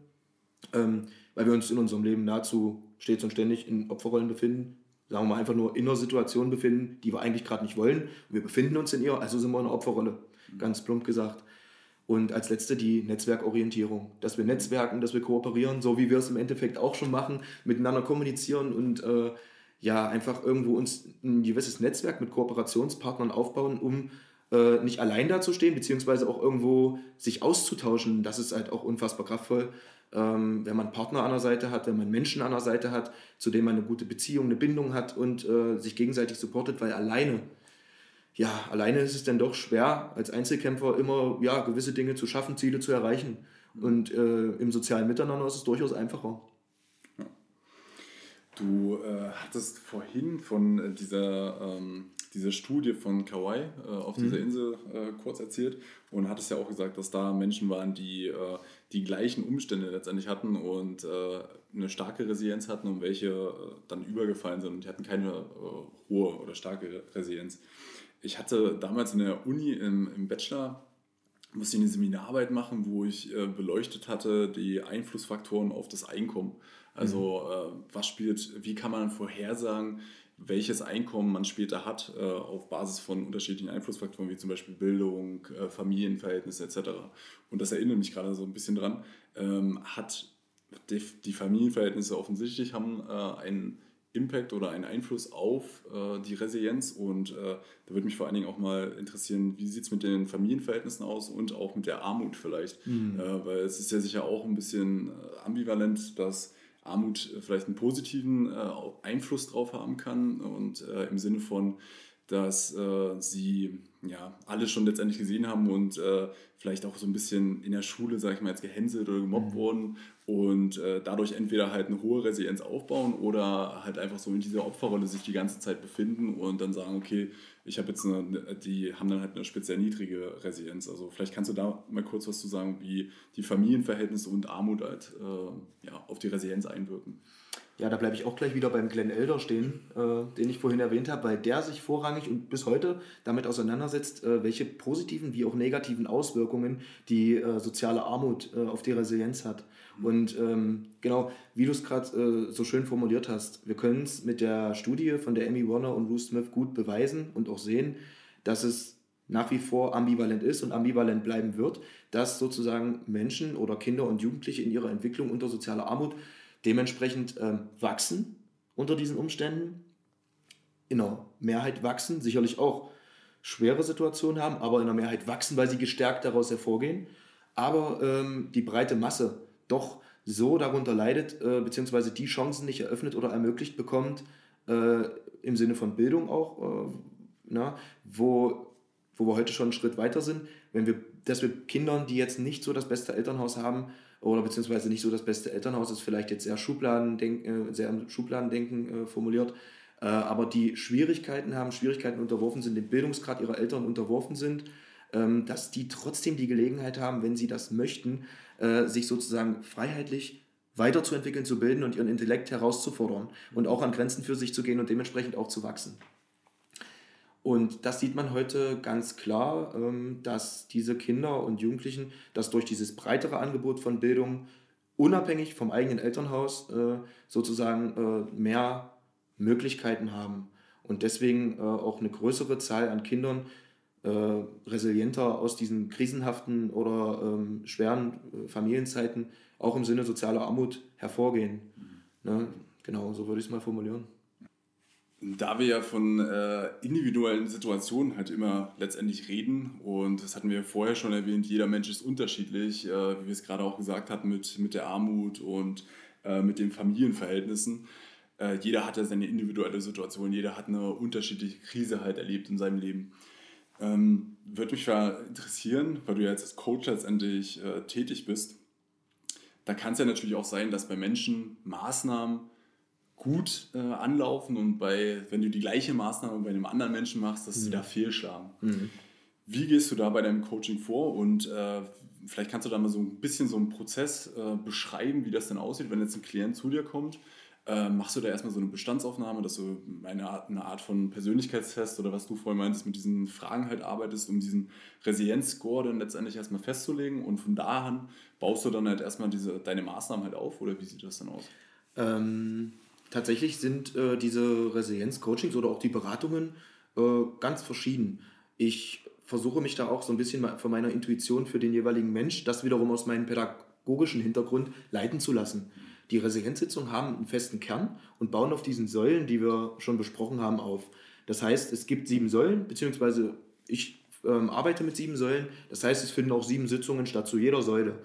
ähm, weil wir uns in unserem Leben nahezu stets und ständig in Opferrollen befinden, sagen wir mal einfach nur in einer Situation befinden, die wir eigentlich gerade nicht wollen. Wir befinden uns in ihr, also sind wir in einer Opferrolle, ganz plump gesagt. Und als letzte die Netzwerkorientierung, dass wir netzwerken, dass wir kooperieren, so wie wir es im Endeffekt auch schon machen, miteinander kommunizieren und äh, ja, einfach irgendwo uns ein gewisses Netzwerk mit Kooperationspartnern aufbauen, um äh, nicht allein dazustehen, beziehungsweise auch irgendwo sich auszutauschen. Das ist halt auch unfassbar kraftvoll ähm, wenn man Partner an der Seite hat, wenn man Menschen an der Seite hat, zu denen man eine gute Beziehung, eine Bindung hat und äh, sich gegenseitig supportet, weil alleine, ja, alleine ist es dann doch schwer, als Einzelkämpfer immer ja, gewisse Dinge zu schaffen, Ziele zu erreichen. Und äh, im sozialen Miteinander ist es durchaus einfacher. Du äh, hattest vorhin von äh, dieser ähm, diese Studie von Kauai äh, auf mhm. dieser Insel äh, kurz erzählt und hat es ja auch gesagt, dass da Menschen waren, die äh, die gleichen Umstände letztendlich hatten und eine starke Resilienz hatten und welche dann übergefallen sind und die hatten keine hohe oder starke Resilienz. Ich hatte damals in der Uni im, im Bachelor musste ich eine Seminararbeit machen, wo ich beleuchtet hatte die Einflussfaktoren auf das Einkommen. Also mhm. was spielt, wie kann man vorhersagen, welches Einkommen man später hat, äh, auf Basis von unterschiedlichen Einflussfaktoren, wie zum Beispiel Bildung, äh, Familienverhältnisse etc. Und das erinnert mich gerade so ein bisschen dran, ähm, hat die, die, Familienverhältnisse offensichtlich haben äh, einen Impact oder einen Einfluss auf äh, die Resilienz. Und äh, da würde mich vor allen Dingen auch mal interessieren, wie sieht es mit den Familienverhältnissen aus und auch mit der Armut vielleicht. Mhm. Äh, weil es ist ja sicher auch ein bisschen ambivalent, dass Armut vielleicht einen positiven äh, Einfluss drauf haben kann und äh, im Sinne von, dass äh, sie ja alles schon letztendlich gesehen haben und äh, vielleicht auch so ein bisschen in der Schule, sage ich mal, jetzt gehänselt oder gemobbt mhm. wurden und äh, dadurch entweder halt eine hohe Resilienz aufbauen oder halt einfach so in dieser Opferrolle sich die ganze Zeit befinden und dann sagen, okay, ich habe jetzt eine, die haben dann halt eine speziell niedrige Resilienz. Also vielleicht kannst du da mal kurz was zu sagen, wie die Familienverhältnisse und Armut halt äh, ja, auf die Resilienz einwirken. Ja, da bleibe ich auch gleich wieder beim Glenn Elder stehen, äh, den ich vorhin erwähnt habe, weil der sich vorrangig und bis heute damit auseinandersetzt, äh, welche positiven wie auch negativen Auswirkungen die äh, soziale Armut äh, auf die Resilienz hat. Und ähm, genau, wie du es gerade äh, so schön formuliert hast, wir können es mit der Studie von der Amy Warner und Ruth Smith gut beweisen und auch sehen, dass es nach wie vor ambivalent ist und ambivalent bleiben wird, dass sozusagen Menschen oder Kinder und Jugendliche in ihrer Entwicklung unter sozialer Armut dementsprechend ähm, wachsen unter diesen Umständen, in der Mehrheit wachsen, sicherlich auch schwere Situationen haben, aber in der Mehrheit wachsen, weil sie gestärkt daraus hervorgehen, aber ähm, die breite Masse doch so darunter leidet, äh, beziehungsweise die Chancen nicht eröffnet oder ermöglicht bekommt, äh, im Sinne von Bildung auch, äh, na, wo, wo wir heute schon einen Schritt weiter sind, wenn wir, dass wir Kindern, die jetzt nicht so das beste Elternhaus haben, oder beziehungsweise nicht so das beste Elternhaus ist, vielleicht jetzt sehr Schubladendenken, äh, sehr Schubladendenken äh, formuliert, äh, aber die Schwierigkeiten haben, Schwierigkeiten unterworfen sind, dem Bildungsgrad ihrer Eltern unterworfen sind, ähm, dass die trotzdem die Gelegenheit haben, wenn sie das möchten, äh, sich sozusagen freiheitlich weiterzuentwickeln, zu bilden und ihren Intellekt herauszufordern und auch an Grenzen für sich zu gehen und dementsprechend auch zu wachsen. Und das sieht man heute ganz klar, ähm, dass diese Kinder und Jugendlichen, dass durch dieses breitere Angebot von Bildung unabhängig vom eigenen Elternhaus äh, sozusagen äh, mehr Möglichkeiten haben und deswegen äh, auch eine größere Zahl an Kindern resilienter aus diesen krisenhaften oder ähm, schweren Familienzeiten auch im Sinne sozialer Armut hervorgehen. Ne? Genau, so würde ich es mal formulieren. Da wir ja von äh, individuellen Situationen halt immer letztendlich reden und das hatten wir vorher schon erwähnt, jeder Mensch ist unterschiedlich, äh, wie wir es gerade auch gesagt hatten mit, mit der Armut und äh, mit den Familienverhältnissen. Äh, jeder hat ja seine individuelle Situation, jeder hat eine unterschiedliche Krise halt erlebt in seinem Leben. Ähm, Würde mich interessieren, weil du ja jetzt als Coach letztendlich äh, tätig bist, da kann es ja natürlich auch sein, dass bei Menschen Maßnahmen gut äh, anlaufen und bei, wenn du die gleiche Maßnahme bei einem anderen Menschen machst, dass mhm. sie da fehlschlagen. Mhm. Wie gehst du da bei deinem Coaching vor und äh, vielleicht kannst du da mal so ein bisschen so einen Prozess äh, beschreiben, wie das denn aussieht, wenn jetzt ein Klient zu dir kommt. Äh, machst du da erstmal so eine Bestandsaufnahme, dass du eine Art, eine Art von Persönlichkeitstest oder was du vorhin meintest, mit diesen Fragen halt arbeitest, um diesen Resilienzscore dann letztendlich erstmal festzulegen und von da an baust du dann halt erstmal diese, deine Maßnahmen halt auf oder wie sieht das dann aus? Ähm, tatsächlich sind äh, diese Resilienz-Coachings oder auch die Beratungen äh, ganz verschieden. Ich versuche mich da auch so ein bisschen von meiner Intuition für den jeweiligen Mensch, das wiederum aus meinem pädagogischen Hintergrund leiten zu lassen. Die Resilienzsitzungen haben einen festen Kern und bauen auf diesen Säulen, die wir schon besprochen haben, auf. Das heißt, es gibt sieben Säulen, beziehungsweise ich ähm, arbeite mit sieben Säulen. Das heißt, es finden auch sieben Sitzungen statt zu jeder Säule.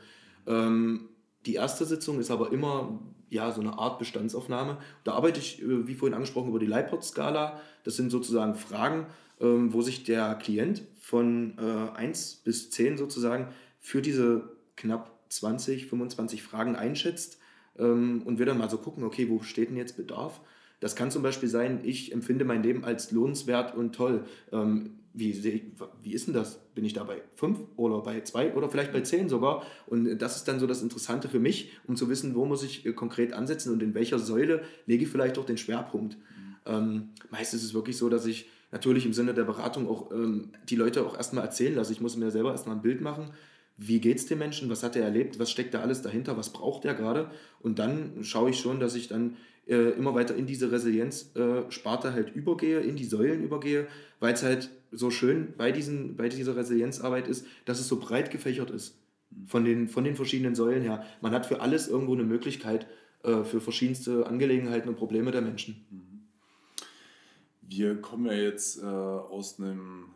Ähm, die erste Sitzung ist aber immer ja, so eine Art Bestandsaufnahme. Da arbeite ich, äh, wie vorhin angesprochen, über die Leiport-Skala. Das sind sozusagen Fragen, ähm, wo sich der Klient von 1 äh, bis 10 sozusagen für diese knapp 20, 25 Fragen einschätzt ähm, und wir dann mal so gucken, okay, wo steht denn jetzt Bedarf? Das kann zum Beispiel sein, ich empfinde mein Leben als lohnenswert und toll. Ähm, wie, wie ist denn das? Bin ich da bei fünf oder bei zwei oder vielleicht bei zehn sogar? Und das ist dann so das Interessante für mich, um zu wissen, wo muss ich äh, konkret ansetzen und in welcher Säule lege ich vielleicht auch den Schwerpunkt. Mhm. Ähm, meist ist es wirklich so, dass ich natürlich im Sinne der Beratung auch ähm, die Leute auch erstmal erzählen lasse. Ich muss mir selber erstmal ein Bild machen. Wie geht es dem Menschen? Was hat er erlebt? Was steckt da alles dahinter? Was braucht er gerade? Und dann schaue ich schon, dass ich dann äh, immer weiter in diese Resilienz-Sparte halt übergehe, in die Säulen übergehe, weil es halt so schön bei, diesen, bei dieser Resilienzarbeit ist, dass es so breit gefächert ist von den, von den verschiedenen Säulen her. Man hat für alles irgendwo eine Möglichkeit äh, für verschiedenste Angelegenheiten und Probleme der Menschen. Wir kommen ja jetzt äh, aus einem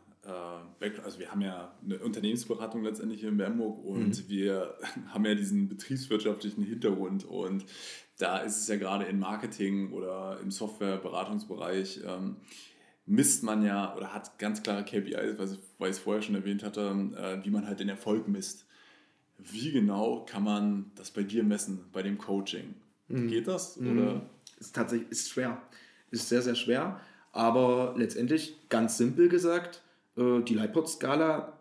also wir haben ja eine Unternehmensberatung letztendlich hier in Bernburg und mhm. wir haben ja diesen betriebswirtschaftlichen Hintergrund und da ist es ja gerade im Marketing oder im Softwareberatungsbereich ähm, misst man ja oder hat ganz klare KPIs, weil ich es vorher schon erwähnt hatte, äh, wie man halt den Erfolg misst. Wie genau kann man das bei dir messen, bei dem Coaching? Mhm. Geht das? Mhm. Oder? Ist tatsächlich ist schwer. Ist sehr, sehr schwer. Aber letztendlich, ganz simpel gesagt, äh, die Leitport-Skala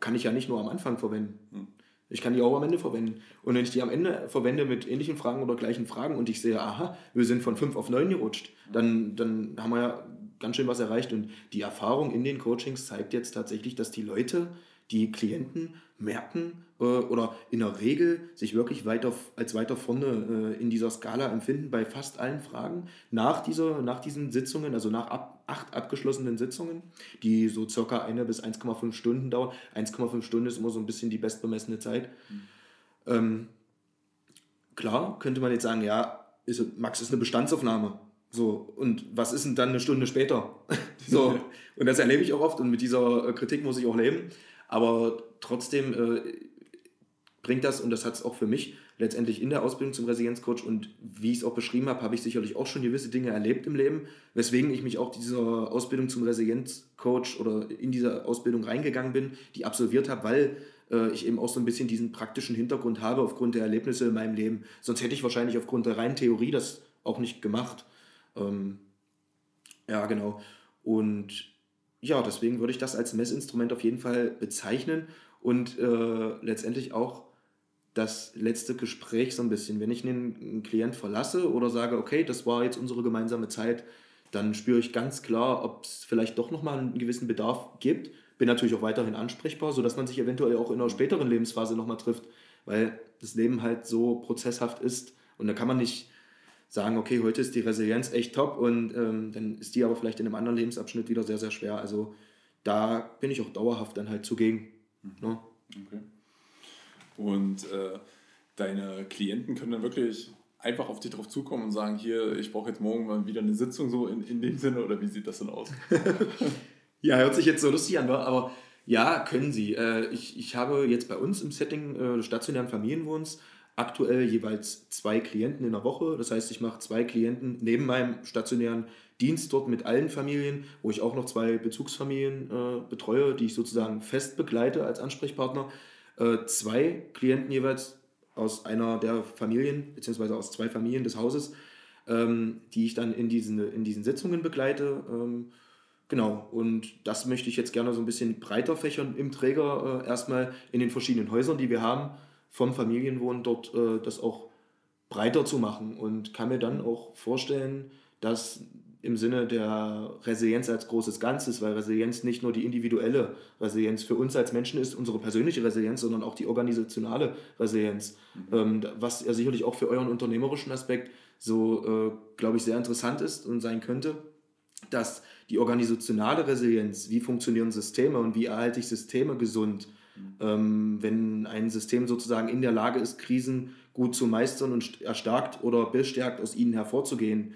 kann ich ja nicht nur am Anfang verwenden. Mhm. Ich kann die auch am Ende verwenden. Und wenn ich die am Ende verwende mit ähnlichen Fragen oder gleichen Fragen und ich sehe, aha, wir sind von 5 auf 9 gerutscht, dann, dann haben wir ja ganz schön was erreicht. Und die Erfahrung in den Coachings zeigt jetzt tatsächlich, dass die Leute, die Klienten merken äh, oder in der Regel sich wirklich weiter, als weiter vorne äh, in dieser Skala empfinden bei fast allen Fragen nach, dieser, nach diesen Sitzungen, also nach ab, acht abgeschlossenen Sitzungen, die so circa eine bis 1,5 Stunden dauern. 1,5 Stunden ist immer so ein bisschen die bestbemessene Zeit. Mhm. Ähm, klar, könnte man jetzt sagen, ja, ist, Max ist eine Bestandsaufnahme. So, und was ist denn dann eine Stunde später? so, und das erlebe ich auch oft und mit dieser Kritik muss ich auch leben. Aber trotzdem äh, bringt das, und das hat es auch für mich letztendlich in der Ausbildung zum Resilienzcoach und wie ich es auch beschrieben habe, habe ich sicherlich auch schon gewisse Dinge erlebt im Leben, weswegen ich mich auch dieser Ausbildung zum Resilienzcoach oder in diese Ausbildung reingegangen bin, die absolviert habe, weil äh, ich eben auch so ein bisschen diesen praktischen Hintergrund habe aufgrund der Erlebnisse in meinem Leben. Sonst hätte ich wahrscheinlich aufgrund der reinen Theorie das auch nicht gemacht. Ähm, ja, genau. Und ja, deswegen würde ich das als Messinstrument auf jeden Fall bezeichnen und äh, letztendlich auch das letzte Gespräch so ein bisschen. Wenn ich einen, Klient verlasse oder sage, okay, das war jetzt unsere gemeinsame Zeit, dann spüre ich ganz klar, ob es vielleicht doch nochmal einen gewissen Bedarf gibt. Bin natürlich auch weiterhin ansprechbar, sodass man sich eventuell auch in einer späteren Lebensphase nochmal trifft, weil das Leben halt so prozesshaft ist und da kann man nicht sagen, okay, heute ist die Resilienz echt top und ähm, dann ist die aber vielleicht in einem anderen Lebensabschnitt wieder sehr, sehr schwer. Also da bin ich auch dauerhaft dann halt zugegen. Mhm. Ne? Okay. Und äh, deine Klienten können dann wirklich einfach auf dich drauf zukommen und sagen, hier, ich brauche jetzt morgen mal wieder eine Sitzung so in, in dem Sinne oder wie sieht das denn aus? ja, hört sich jetzt so lustig an, aber ja, können sie. Äh, ich, ich habe jetzt bei uns im Setting äh, stationären Familienwohns aktuell jeweils zwei Klienten in der Woche. Das heißt, ich mache zwei Klienten neben meinem stationären Dienst dort mit allen Familien, wo ich auch noch zwei Bezugsfamilien äh, betreue, die ich sozusagen fest begleite als Ansprechpartner. Äh, zwei Klienten jeweils aus einer der Familien, beziehungsweise aus zwei Familien des Hauses, ähm, die ich dann in diesen, in diesen Sitzungen begleite. Ähm, genau, und das möchte ich jetzt gerne so ein bisschen breiter fächern im Träger, äh, erstmal in den verschiedenen Häusern, die wir haben vom Familienwohnen dort äh, das auch breiter zu machen und kann mir dann auch vorstellen, dass im Sinne der Resilienz als großes Ganzes, weil Resilienz nicht nur die individuelle Resilienz für uns als Menschen ist, unsere persönliche Resilienz, sondern auch die organisationale Resilienz, mhm. ähm, was ja sicherlich auch für euren unternehmerischen Aspekt so, äh, glaube ich, sehr interessant ist und sein könnte, dass die organisationale Resilienz, wie funktionieren Systeme und wie erhalte ich Systeme gesund, ähm, wenn ein System sozusagen in der Lage ist, Krisen gut zu meistern und erstarkt oder bestärkt aus ihnen hervorzugehen,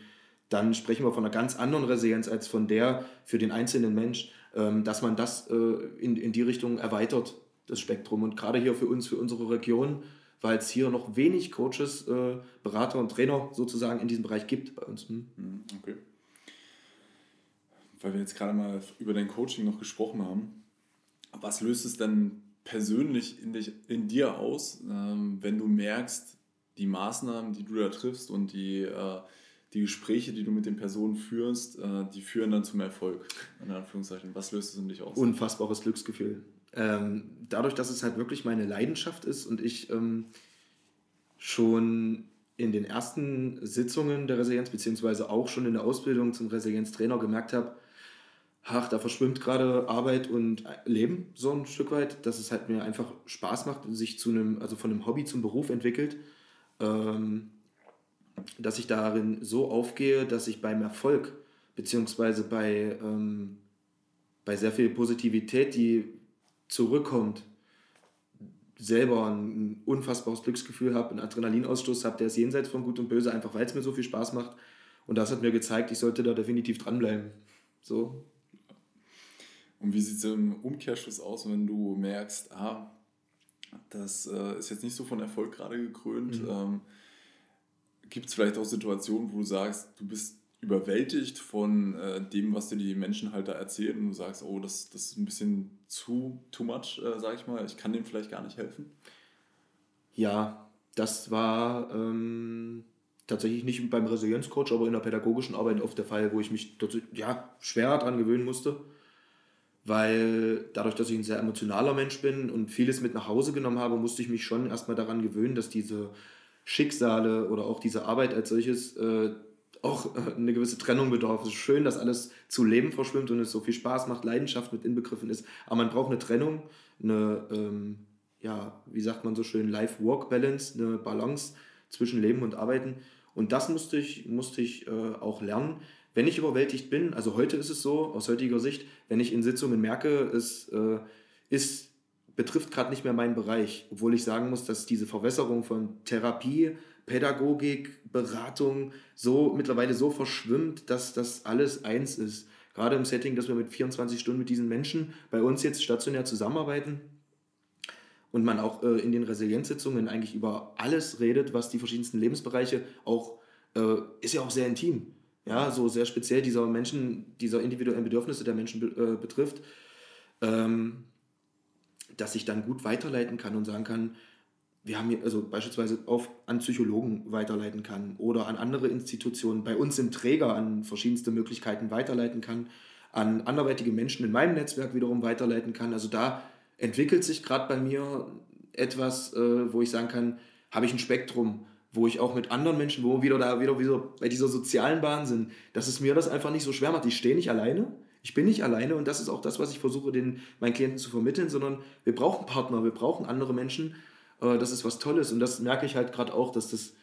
dann sprechen wir von einer ganz anderen Resilienz als von der für den einzelnen Mensch, ähm, dass man das äh, in, in die Richtung erweitert, das Spektrum. Und gerade hier für uns, für unsere Region, weil es hier noch wenig Coaches, äh, Berater und Trainer sozusagen in diesem Bereich gibt bei uns. Hm. hm okay. Weil wir jetzt gerade mal über dein Coaching noch gesprochen haben, was löst es denn persönlich in, dich, in dir aus, ähm, wenn du merkst, die Maßnahmen, die du da triffst und die, äh, die Gespräche, die du mit den Personen führst, äh, die führen dann zum Erfolg, in Anführungszeichen. Was löst es in dich aus? Unfassbares Glücksgefühl. Ähm, dadurch, dass es halt wirklich meine Leidenschaft ist und ich ähm, schon in den ersten Sitzungen der Resilienz, beziehungsweise auch schon in der Ausbildung zum Resilienztrainer gemerkt habe, ach, da verschwimmt gerade Arbeit und Leben so ein Stück weit, dass es halt mir einfach Spaß macht und sich zu einem, also von einem Hobby zum Beruf entwickelt, ähm, dass ich darin so aufgehe, dass ich beim Erfolg beziehungsweise bei, ähm, bei sehr viel Positivität, die zurückkommt, selber ein unfassbares Glücksgefühl habe, einen Adrenalinausstoß habe, der ist jenseits von Gut und Böse, einfach weil es mir so viel Spaß macht. Und das hat mir gezeigt, ich sollte da definitiv dranbleiben. So, Und wie sieht es im Umkehrschluss aus, wenn du merkst, ah, das äh, ist jetzt nicht so von Erfolg gerade gekrönt? Mhm. Ähm, Gibt es vielleicht auch Situationen, wo du sagst, du bist überwältigt von äh, dem, was dir die Menschen halt da erzählen und du sagst, oh, das, das ist ein bisschen zu too much, äh, sag ich mal, ich kann dem vielleicht gar nicht helfen? Ja, das war ähm, tatsächlich nicht beim Resilienzcoach, aber in der pädagogischen Arbeit oft der Fall, wo ich mich dazu, ja, schwer daran gewöhnen musste, weil dadurch, dass ich ein sehr emotionaler Mensch bin und vieles mit nach Hause genommen habe, musste ich mich schon erstmal daran gewöhnen, dass diese Schicksale oder auch diese Arbeit als solches äh, auch äh, eine gewisse Trennung bedarf. Es ist schön, dass alles zu Leben verschwimmt und es so viel Spaß macht, Leidenschaft mit inbegriffen ist. Aber man braucht eine Trennung, eine, ähm, ja, wie sagt man so schön, Life-Work-Balance, eine Balance zwischen Leben und Arbeiten. Und das musste ich, musste ich äh, auch lernen. Wenn ich überwältigt bin, also heute ist es so, aus heutiger Sicht, wenn ich in Sitzungen merke, es äh, ist, betrifft gerade nicht mehr meinen Bereich, obwohl ich sagen muss, dass diese Verwässerung von Therapie, Pädagogik, Beratung so mittlerweile so verschwimmt, dass das alles eins ist. Gerade im Setting, dass wir mit 24 Stunden mit diesen Menschen bei uns jetzt stationär zusammenarbeiten und man auch äh, in den Resilienzsitzungen eigentlich über alles redet, was die verschiedensten Lebensbereiche auch, äh, ist ja auch sehr intim. Ja, so sehr speziell dieser Menschen, dieser individuellen Bedürfnisse der Menschen äh, betrifft, ähm, dass ich dann gut weiterleiten kann und sagen kann, wir haben hier also beispielsweise auf, an Psychologen weiterleiten kann oder an andere Institutionen, bei uns im Träger an verschiedenste Möglichkeiten weiterleiten kann, an anderweitige Menschen in meinem Netzwerk wiederum weiterleiten kann. Also da entwickelt sich gerade bei mir etwas, äh, wo ich sagen kann, habe ich ein Spektrum, wo ich auch mit anderen Menschen, wo wir wieder da wieder, wieder bei dieser sozialen Bahn sind, dass es mir das einfach nicht so schwer macht. Ich stehe nicht alleine, ich bin nicht alleine und das ist auch das, was ich versuche, den, meinen Klienten zu vermitteln, sondern wir brauchen Partner, wir brauchen andere Menschen äh, das ist was Tolles. Und das merke ich halt gerade auch, dass das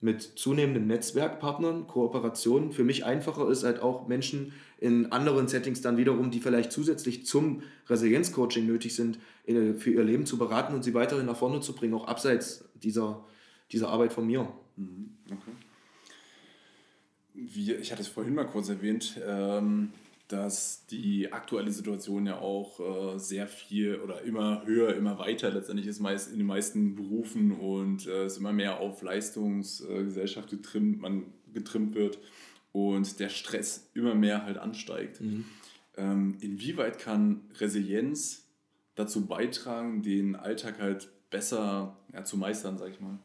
mit zunehmenden Netzwerkpartnern, Kooperationen für mich einfacher ist, halt auch Menschen in anderen Settings dann wiederum, die vielleicht zusätzlich zum Resilienzcoaching nötig sind, für ihr Leben zu beraten und sie weiterhin nach vorne zu bringen, auch abseits dieser, dieser Arbeit von mir. Mhm, okay. Wie, ich hatte es vorhin mal kurz erwähnt, ähm, dass die aktuelle Situation ja auch äh, sehr viel oder immer höher, immer weiter letztendlich ist meist in den meisten Berufen und äh, es immer mehr auf Leistungsgesellschaft getrimmt, man getrimmt wird und der Stress immer mehr halt ansteigt. Mhm. Ähm, inwieweit kann Resilienz dazu beitragen, den Alltag halt besser ja, zu meistern, sag ich mal?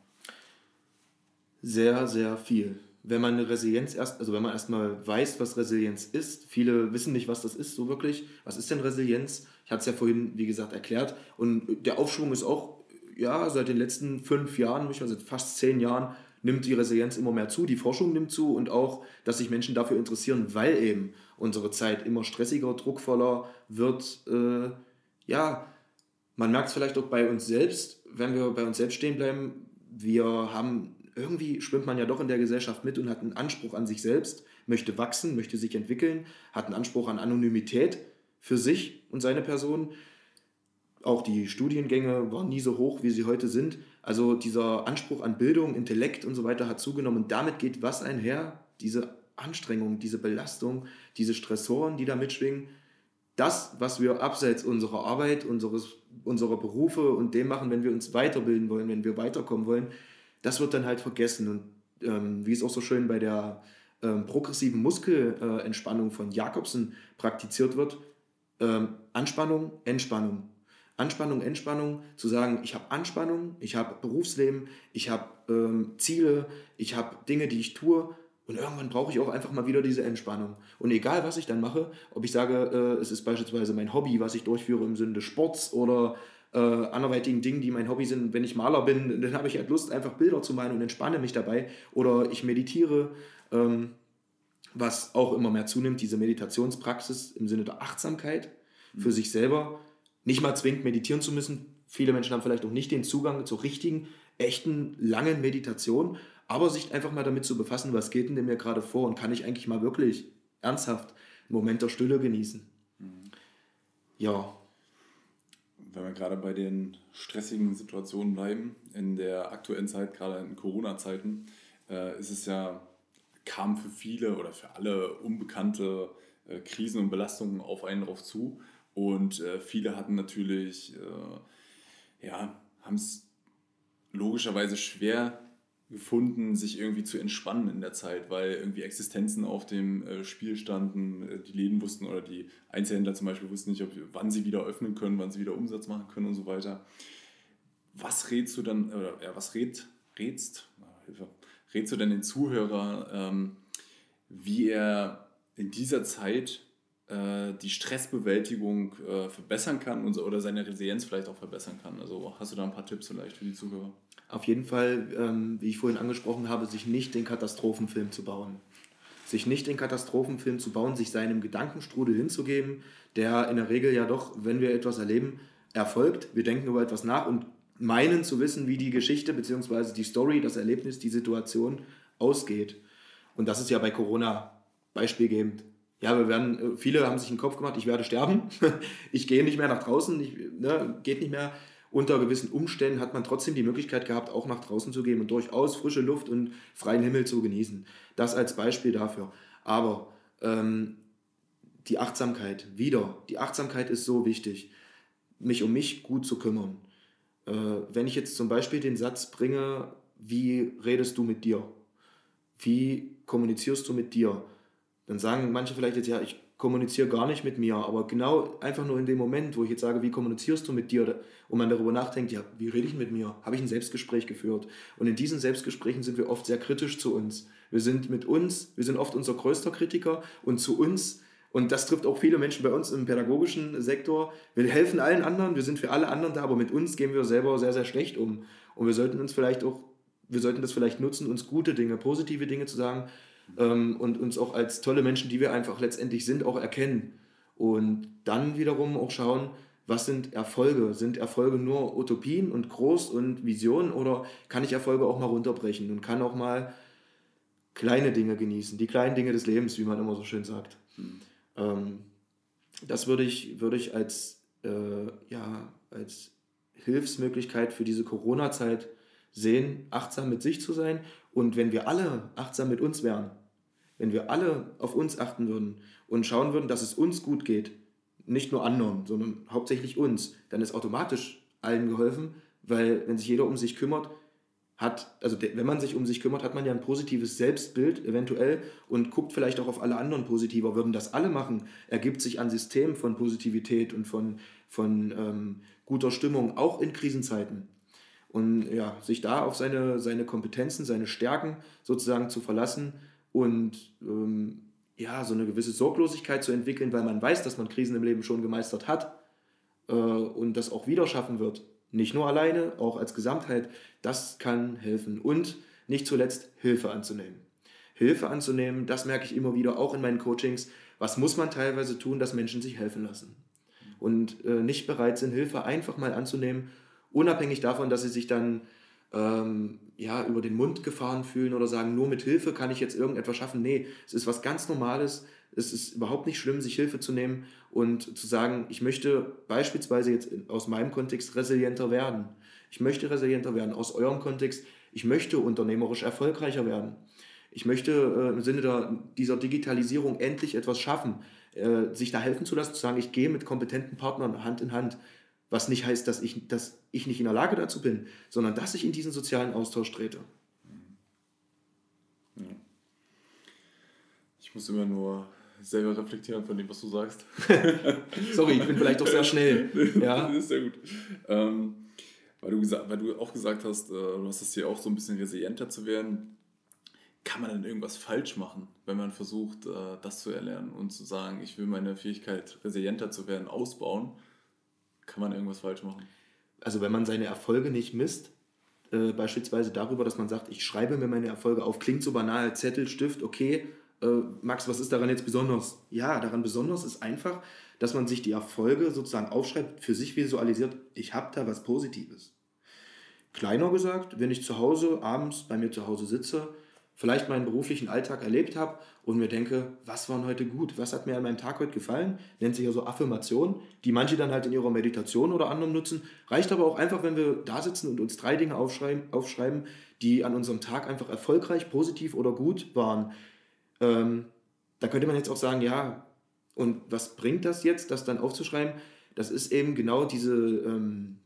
Sehr, sehr viel wenn man eine Resilienz erst, also wenn man erstmal weiß, was Resilienz ist, viele wissen nicht, was das ist, so wirklich. Was ist denn Resilienz? Ich hatte es ja vorhin, wie gesagt, erklärt. Und der Aufschwung ist auch, ja, seit den letzten fünf Jahren, ich weiß, seit fast zehn Jahren, nimmt die Resilienz immer mehr zu, die Forschung nimmt zu und auch, dass sich Menschen dafür interessieren, weil eben unsere Zeit immer stressiger, druckvoller wird. Äh, ja, man merkt es vielleicht auch bei uns selbst, wenn wir bei uns selbst stehen bleiben. Wir haben irgendwie schwimmt man ja doch in der Gesellschaft mit und hat einen Anspruch an sich selbst, möchte wachsen, möchte sich entwickeln, hat einen Anspruch an Anonymität für sich und seine Person. Auch die Studiengänge waren nie so hoch, wie sie heute sind. Also dieser Anspruch an Bildung, Intellekt und so weiter hat zugenommen. Und damit geht was einher? Diese Anstrengung, diese Belastung, diese Stressoren, die da mitschwingen. Das, was wir abseits unserer Arbeit, unseres, unserer Berufe und dem machen, wenn wir uns weiterbilden wollen, wenn wir weiterkommen wollen, das wird dann halt vergessen. Und ähm, wie es auch so schön bei der ähm, progressiven Muskelentspannung äh, von Jakobsen praktiziert wird, ähm, Anspannung, Entspannung. Anspannung, Entspannung, zu sagen, ich habe Anspannung, ich habe Berufsleben, ich habe ähm, Ziele, ich habe Dinge, die ich tue und irgendwann brauche ich auch einfach mal wieder diese Entspannung. Und egal, was ich dann mache, ob ich sage, äh, es ist beispielsweise mein Hobby, was ich durchführe im Sinne des Sports oder äh, anderweitigen Dingen, die mein Hobby sind. Wenn ich Maler bin, dann habe ich halt Lust, einfach Bilder zu malen und entspanne mich dabei. Oder ich meditiere, ähm, was auch immer mehr zunimmt, diese Meditationspraxis im Sinne der Achtsamkeit für sich selber. Nicht mal zwingend meditieren zu müssen. Viele Menschen haben vielleicht auch nicht den Zugang zur richtigen, echten, langen Meditation, aber sich einfach mal damit zu befassen, was geht denn mir gerade vor und kann ich eigentlich mal wirklich ernsthaft einen Moment der Stille genießen. Mhm. Ja, wenn wir gerade bei den stressigen Situationen bleiben, in der aktuellen Zeit, gerade in Corona-Zeiten, äh, ist es ja, kam für viele oder für alle unbekannte äh, Krisen und Belastungen auf einen drauf zu. Und äh, viele hatten natürlich, äh, ja, haben es logischerweise schwer gefunden, sich irgendwie zu entspannen in der Zeit, weil irgendwie Existenzen auf dem äh, Spiel standen, äh, die Läden wussten oder die Einzelhändler zum Beispiel wussten nicht, ob, wann sie wieder öffnen können, wann sie wieder Umsatz machen können und so weiter. Was rätst du dann, oder ja, was rät, rätst, Hilfe, rätst du denn den Zuhörer, ähm, wie er in dieser Zeit die Stressbewältigung äh, verbessern kann oder seine Resilienz vielleicht auch verbessern kann? Also hast du da ein paar Tipps vielleicht für die Zuhörer? Auf jeden Fall, ähm, wie ich vorhin angesprochen habe, sich nicht den Katastrophenfilm zu bauen. Sich nicht den Katastrophenfilm zu bauen, sich seinem Gedankenstrudel hinzugeben, der in der Regel ja doch, wenn wir etwas erleben, erfolgt. Wir denken über etwas nach und meinen zu wissen, wie die Geschichte bzw. die Story, das Erlebnis, die Situation ausgeht. Und das ist ja bei Corona beispielgebend. Ja, wir werden, äh, viele haben sich den Kopf gemacht, ich werde sterben, ich gehe nicht mehr nach draußen, ich, ne, geht nicht mehr unter gewissen Umständen hat man trotzdem die Möglichkeit gehabt, auch nach draußen zu gehen und durchaus frische Luft und freien Himmel zu genießen. Das als Beispiel dafür. Aber ähm, die Achtsamkeit, wieder, die Achtsamkeit ist so wichtig, mich um mich gut zu kümmern. Äh, wenn ich jetzt zum Beispiel den Satz bringe, wie redest du mit dir? Wie kommunizierst du mit dir? Dann sagen manche vielleicht jetzt, ja, ich kommuniziere gar nicht mit mir, aber genau einfach nur in dem Moment, wo ich jetzt sage, wie kommunizierst du mit dir und man darüber nachdenkt, ja, wie rede ich mit mir? Habe ich ein Selbstgespräch geführt? Und in diesen Selbstgesprächen sind wir oft sehr kritisch zu uns. Wir sind mit uns, wir sind oft unser größter Kritiker und zu uns, und das trifft auch viele Menschen bei uns im pädagogischen Sektor, wir helfen allen anderen, wir sind für alle anderen da, aber mit uns gehen wir selber sehr, sehr schlecht um. Und wir sollten uns vielleicht auch, wir sollten das vielleicht nutzen, uns gute Dinge, positive Dinge zu sagen, ähm, und uns auch als tolle Menschen, die wir einfach letztendlich sind, auch erkennen. Und dann wiederum auch schauen, was sind Erfolge? Sind Erfolge nur Utopien und groß und Visionen oder kann ich Erfolge auch mal runterbrechen und kann auch mal kleine Dinge genießen, die kleinen Dinge des Lebens, wie man immer so schön sagt. Mhm. Ähm, das würde ich, würde ich als, äh, ja, als Hilfsmöglichkeit für diese Corona-Zeit sehen, achtsam mit sich zu sein. Und wenn wir alle achtsam mit uns wären, wenn wir alle auf uns achten würden und schauen würden, dass es uns gut geht, nicht nur anderen, sondern hauptsächlich uns, dann ist automatisch allen geholfen, weil wenn sich jeder um sich kümmert, hat, also wenn man sich um sich kümmert, hat man ja ein positives Selbstbild eventuell und guckt vielleicht auch auf alle anderen positiver. Würden das alle machen, ergibt sich ein System von Positivität und von, von ähm, guter Stimmung, auch in Krisenzeiten. Und ja, sich da auf seine, seine Kompetenzen, seine Stärken sozusagen zu verlassen und ähm, ja, so eine gewisse Sorglosigkeit zu entwickeln, weil man weiß, dass man Krisen im Leben schon gemeistert hat äh, und das auch wieder schaffen wird. Nicht nur alleine, auch als Gesamtheit. Das kann helfen. Und nicht zuletzt Hilfe anzunehmen. Hilfe anzunehmen, das merke ich immer wieder auch in meinen Coachings. Was muss man teilweise tun, dass Menschen sich helfen lassen? Und äh, nicht bereit sind, Hilfe einfach mal anzunehmen unabhängig davon, dass sie sich dann ähm, ja, über den Mund gefahren fühlen oder sagen, nur mit Hilfe kann ich jetzt irgendetwas schaffen. Nee, es ist was ganz Normales. Es ist überhaupt nicht schlimm, sich Hilfe zu nehmen und zu sagen, ich möchte beispielsweise jetzt aus meinem Kontext resilienter werden. Ich möchte resilienter werden. Aus eurem Kontext, ich möchte unternehmerisch erfolgreicher werden. Ich möchte äh, im Sinne der, dieser Digitalisierung endlich etwas schaffen, äh, sich da helfen zu lassen, zu sagen, ich gehe mit kompetenten Partnern Hand in Hand. Was nicht heißt, dass ich, dass ich nicht in der Lage dazu bin, sondern dass ich in diesen sozialen Austausch trete. Ich muss immer nur selber reflektieren von dem, was du sagst. Sorry, ich bin vielleicht doch sehr schnell. Ja. Das ist sehr gut. Ähm, weil, du gesagt, weil du auch gesagt hast, äh, du hast es hier auch so ein bisschen resilienter zu werden. Kann man denn irgendwas falsch machen, wenn man versucht, äh, das zu erlernen und zu sagen, ich will meine Fähigkeit, resilienter zu werden, ausbauen? Kann man irgendwas falsch machen? Also wenn man seine Erfolge nicht misst, äh, beispielsweise darüber, dass man sagt, ich schreibe mir meine Erfolge auf, klingt so banal, Zettel, Stift, okay, äh, Max, was ist daran jetzt besonders? Ja, daran besonders ist einfach, dass man sich die Erfolge sozusagen aufschreibt, für sich visualisiert, ich habe da was Positives. Kleiner gesagt, wenn ich zu Hause abends bei mir zu Hause sitze, vielleicht meinen beruflichen Alltag erlebt habe und mir denke, was war heute gut, was hat mir an meinem Tag heute gefallen, nennt sich ja so Affirmation, die manche dann halt in ihrer Meditation oder anderem nutzen. Reicht aber auch einfach, wenn wir da sitzen und uns drei Dinge aufschreiben, aufschreiben die an unserem Tag einfach erfolgreich, positiv oder gut waren. Ähm, da könnte man jetzt auch sagen, ja, Und was bringt das jetzt, das dann aufzuschreiben? Das ist eben genau diese, ähm,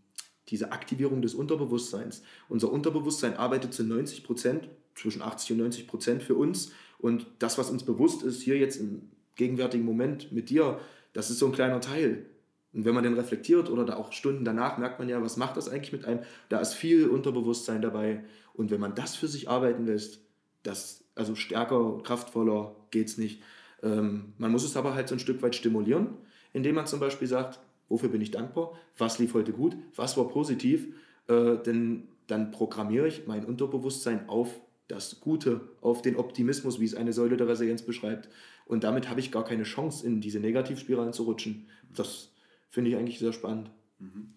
diese Aktivierung des Unterbewusstseins. Unser Unterbewusstsein arbeitet zu 90 Prozent, zwischen 80 und 90 Prozent für uns. Und das, was uns bewusst ist, hier jetzt im gegenwärtigen Moment mit dir, das ist so ein kleiner Teil. Und wenn man den reflektiert oder da auch Stunden danach, merkt man ja, was macht das eigentlich mit einem? Da ist viel Unterbewusstsein dabei. Und wenn man das für sich arbeiten lässt, das, also stärker, kraftvoller geht es nicht. Ähm, man muss es aber halt so ein Stück weit stimulieren, indem man zum Beispiel sagt, wofür bin ich dankbar, was lief heute gut, was war positiv, äh, denn dann programmiere ich mein Unterbewusstsein auf das Gute, auf den Optimismus, wie es eine Säule der Resilienz beschreibt. Und damit habe ich gar keine Chance, in diese Negativspiralen zu rutschen. Das finde ich eigentlich sehr spannend. Mhm.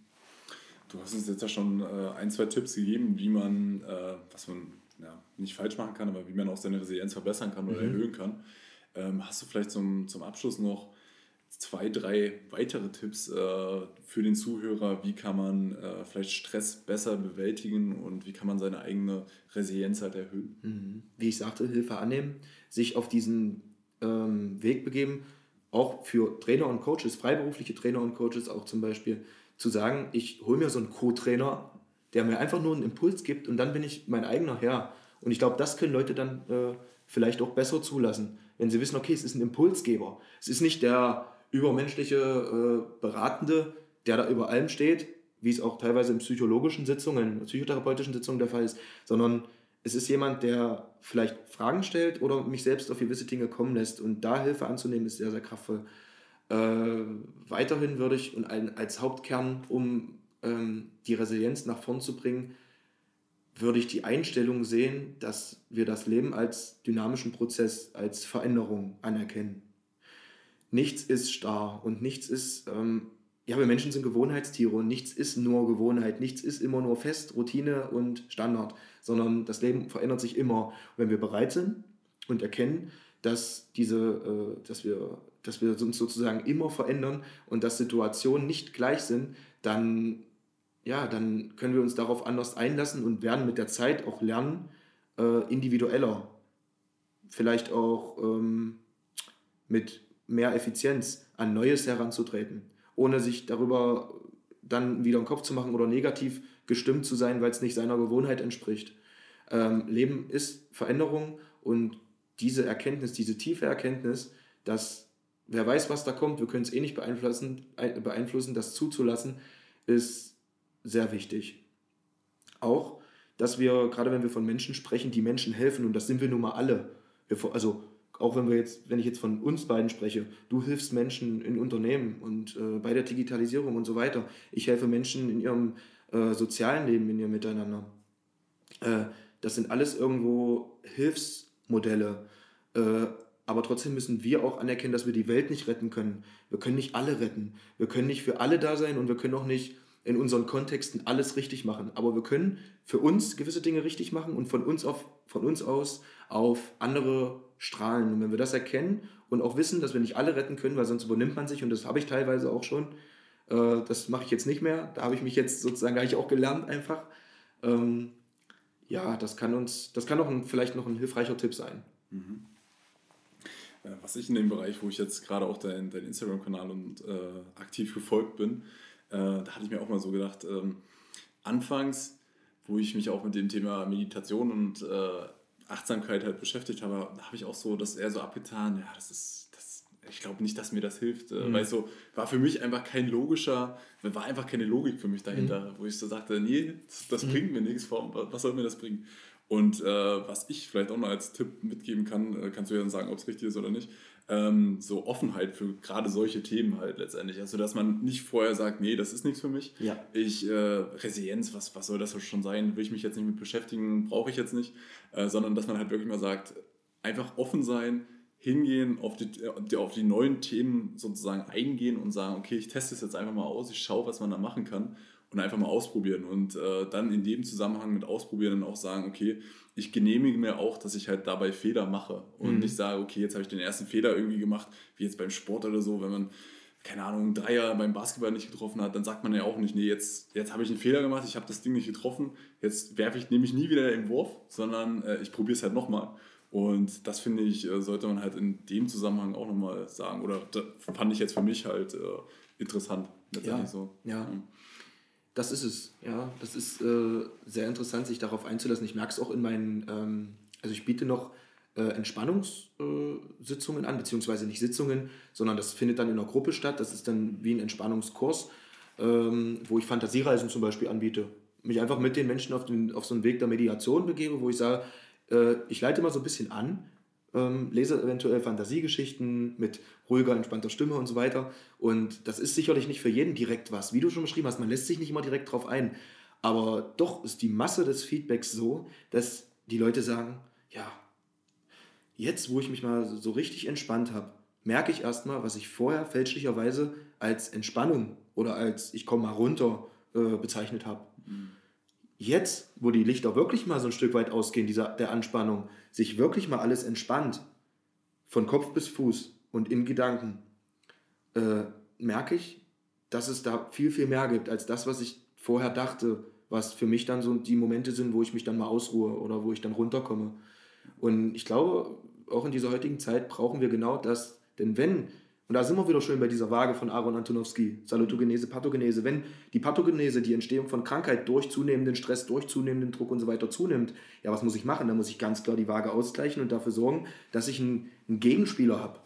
Du hast uns jetzt ja schon äh, ein, zwei Tipps gegeben, wie man, äh, was man ja, nicht falsch machen kann, aber wie man auch seine Resilienz verbessern kann oder mhm. erhöhen kann. Ähm, hast du vielleicht zum, zum Abschluss noch zwei, drei weitere Tipps äh, für den Zuhörer? Wie kann man äh, vielleicht Stress besser bewältigen und wie kann man seine eigene Resilienz halt erhöhen? Mhm. Wie ich sagte, Hilfe annehmen, sich auf diesen ähm, Weg begeben, auch für Trainer und Coaches, freiberufliche Trainer und Coaches auch zum Beispiel, zu sagen, ich hole mir so einen Co-Trainer, der mir einfach nur einen Impuls gibt und dann bin ich mein eigener Herr. Und ich glaube, das können Leute dann äh, vielleicht auch besser zulassen, wenn sie wissen, okay, es ist ein Impulsgeber. Es ist nicht der übermenschliche äh, Beratende, der da über allem steht, wie es auch teilweise in psychologischen Sitzungen, psychotherapeutischen Sitzungen der Fall ist, sondern es ist jemand, der vielleicht Fragen stellt oder mich selbst auf gewisse Dinge kommen lässt. Und da Hilfe anzunehmen, ist sehr, sehr kraftvoll. Äh, weiterhin würde ich und ein, als Hauptkern, um ähm, die Resilienz nach vorn zu bringen, würde ich die Einstellung sehen, dass wir das Leben als dynamischen Prozess, als Veränderung anerkennen. Nichts ist starr und nichts ist ähm, ja, wir Menschen sind Gewohnheitstiere und nichts ist nur Gewohnheit, nichts ist immer nur fest, Routine und Standard, sondern das Leben verändert sich immer. Und wenn wir bereit sind und erkennen, dass, diese, äh, dass, wir, dass wir uns sozusagen immer verändern und dass Situationen nicht gleich sind, dann, ja, dann können wir uns darauf anders einlassen und werden mit der Zeit auch lernen, äh, individueller, vielleicht auch ähm, mit mehr Effizienz an Neues heranzutreten ohne sich darüber dann wieder einen Kopf zu machen oder negativ gestimmt zu sein, weil es nicht seiner Gewohnheit entspricht. Ähm, Leben ist Veränderung und diese Erkenntnis, diese tiefe Erkenntnis, dass wer weiß, was da kommt, wir können es eh nicht beeinflussen, beeinflussen, das zuzulassen, ist sehr wichtig. Auch, dass wir, gerade wenn wir von Menschen sprechen, die Menschen helfen, und das sind wir nun mal alle. Wir, also auch wenn wir jetzt, wenn ich jetzt von uns beiden spreche, du hilfst Menschen in Unternehmen und äh, bei der Digitalisierung und so weiter. Ich helfe Menschen in ihrem äh, sozialen Leben, in ihrem Miteinander. Äh, das sind alles irgendwo Hilfsmodelle. Äh, aber trotzdem müssen wir auch anerkennen, dass wir die Welt nicht retten können. Wir können nicht alle retten. Wir können nicht für alle da sein und wir können auch nicht in unseren Kontexten alles richtig machen. Aber wir können für uns gewisse Dinge richtig machen und von uns, auf, von uns aus auf andere strahlen. Und wenn wir das erkennen und auch wissen, dass wir nicht alle retten können, weil sonst übernimmt man sich, und das habe ich teilweise auch schon, äh, das mache ich jetzt nicht mehr, da habe ich mich jetzt sozusagen, habe ich auch gelernt einfach. Ähm, ja, das kann uns, das kann auch ein, vielleicht noch ein hilfreicher Tipp sein. Mhm. Äh, was ich in dem Bereich, wo ich jetzt gerade auch dein, dein Instagram-Kanal und äh, aktiv gefolgt bin, äh, da hatte ich mir auch mal so gedacht, ähm, anfangs, wo ich mich auch mit dem Thema Meditation und äh, Achtsamkeit halt beschäftigt habe, da habe ich auch so das eher so abgetan, ja, das ist, das, ich glaube nicht, dass mir das hilft, äh, mhm. weil so war für mich einfach kein logischer, war einfach keine Logik für mich dahinter, mhm. wo ich so sagte, nee, das, das mhm. bringt mir nichts, was soll mir das bringen? Und äh, was ich vielleicht auch noch als Tipp mitgeben kann, äh, kannst du ja dann sagen, ob es richtig ist oder nicht, ähm, so Offenheit für gerade solche Themen halt letztendlich. Also, dass man nicht vorher sagt, nee, das ist nichts für mich. Ja. Ich, äh, Resilienz, was, was soll das schon sein? Will ich mich jetzt nicht mit beschäftigen, brauche ich jetzt nicht. Äh, sondern, dass man halt wirklich mal sagt, einfach offen sein, hingehen, auf die, auf die neuen Themen sozusagen eingehen und sagen, okay, ich teste es jetzt einfach mal aus, ich schaue, was man da machen kann und einfach mal ausprobieren und äh, dann in dem Zusammenhang mit ausprobieren dann auch sagen, okay, ich genehmige mir auch, dass ich halt dabei Fehler mache und mhm. nicht sage, okay, jetzt habe ich den ersten Fehler irgendwie gemacht, wie jetzt beim Sport oder so, wenn man keine Ahnung, Dreier beim Basketball nicht getroffen hat, dann sagt man ja auch nicht, nee, jetzt, jetzt habe ich einen Fehler gemacht, ich habe das Ding nicht getroffen, jetzt werfe ich nämlich nie wieder den Wurf, sondern äh, ich probiere es halt nochmal. Und das finde ich, äh, sollte man halt in dem Zusammenhang auch nochmal sagen. Oder fand ich jetzt für mich halt äh, interessant. Ja, so. ja. Das ist es, ja. Das ist äh, sehr interessant, sich darauf einzulassen. Ich merke es auch in meinen, ähm, also ich biete noch äh, Entspannungssitzungen an, beziehungsweise nicht Sitzungen, sondern das findet dann in einer Gruppe statt. Das ist dann wie ein Entspannungskurs, ähm, wo ich Fantasiereisen zum Beispiel anbiete. Mich einfach mit den Menschen auf, den, auf so einen Weg der Mediation begebe, wo ich sage, äh, ich leite mal so ein bisschen an, ähm, lese eventuell Fantasiegeschichten mit ruhiger, entspannter Stimme und so weiter. Und das ist sicherlich nicht für jeden direkt was. Wie du schon beschrieben hast, man lässt sich nicht immer direkt drauf ein. Aber doch ist die Masse des Feedbacks so, dass die Leute sagen, ja, jetzt, wo ich mich mal so richtig entspannt habe, merke ich erstmal, was ich vorher fälschlicherweise als Entspannung oder als ich komme mal runter äh, bezeichnet habe. Mhm. Jetzt, wo die Lichter wirklich mal so ein Stück weit ausgehen, dieser, der Anspannung, sich wirklich mal alles entspannt, von Kopf bis Fuß und in Gedanken, äh, merke ich, dass es da viel, viel mehr gibt als das, was ich vorher dachte, was für mich dann so die Momente sind, wo ich mich dann mal ausruhe oder wo ich dann runterkomme. Und ich glaube, auch in dieser heutigen Zeit brauchen wir genau das. Denn wenn, und da sind wir wieder schön bei dieser Waage von Aaron Antonowski, Salutogenese, Pathogenese, wenn die Pathogenese, die Entstehung von Krankheit durch zunehmenden Stress, durch zunehmenden Druck und so weiter zunimmt, ja, was muss ich machen? Da muss ich ganz klar die Waage ausgleichen und dafür sorgen, dass ich einen, einen Gegenspieler habe.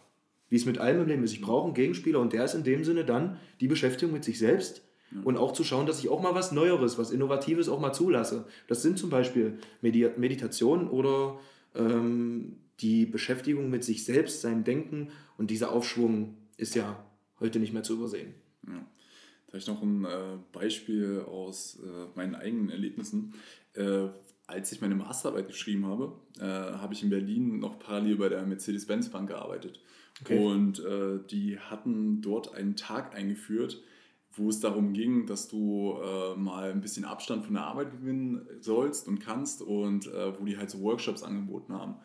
Wie es mit allem im Leben ist. Ich brauche einen Gegenspieler und der ist in dem Sinne dann die Beschäftigung mit sich selbst und auch zu schauen, dass ich auch mal was Neueres, was Innovatives auch mal zulasse. Das sind zum Beispiel Medi Meditation oder ähm, die Beschäftigung mit sich selbst, seinem Denken und dieser Aufschwung ist ja heute nicht mehr zu übersehen. Ja. Da habe ich noch ein äh, Beispiel aus äh, meinen eigenen Erlebnissen. Äh, als ich meine Masterarbeit geschrieben habe, habe ich in Berlin noch parallel bei der Mercedes-Benz Bank gearbeitet. Okay. Und die hatten dort einen Tag eingeführt, wo es darum ging, dass du äh, mal ein bisschen Abstand von der Arbeit gewinnen sollst und kannst und äh, wo die halt so Workshops angeboten haben.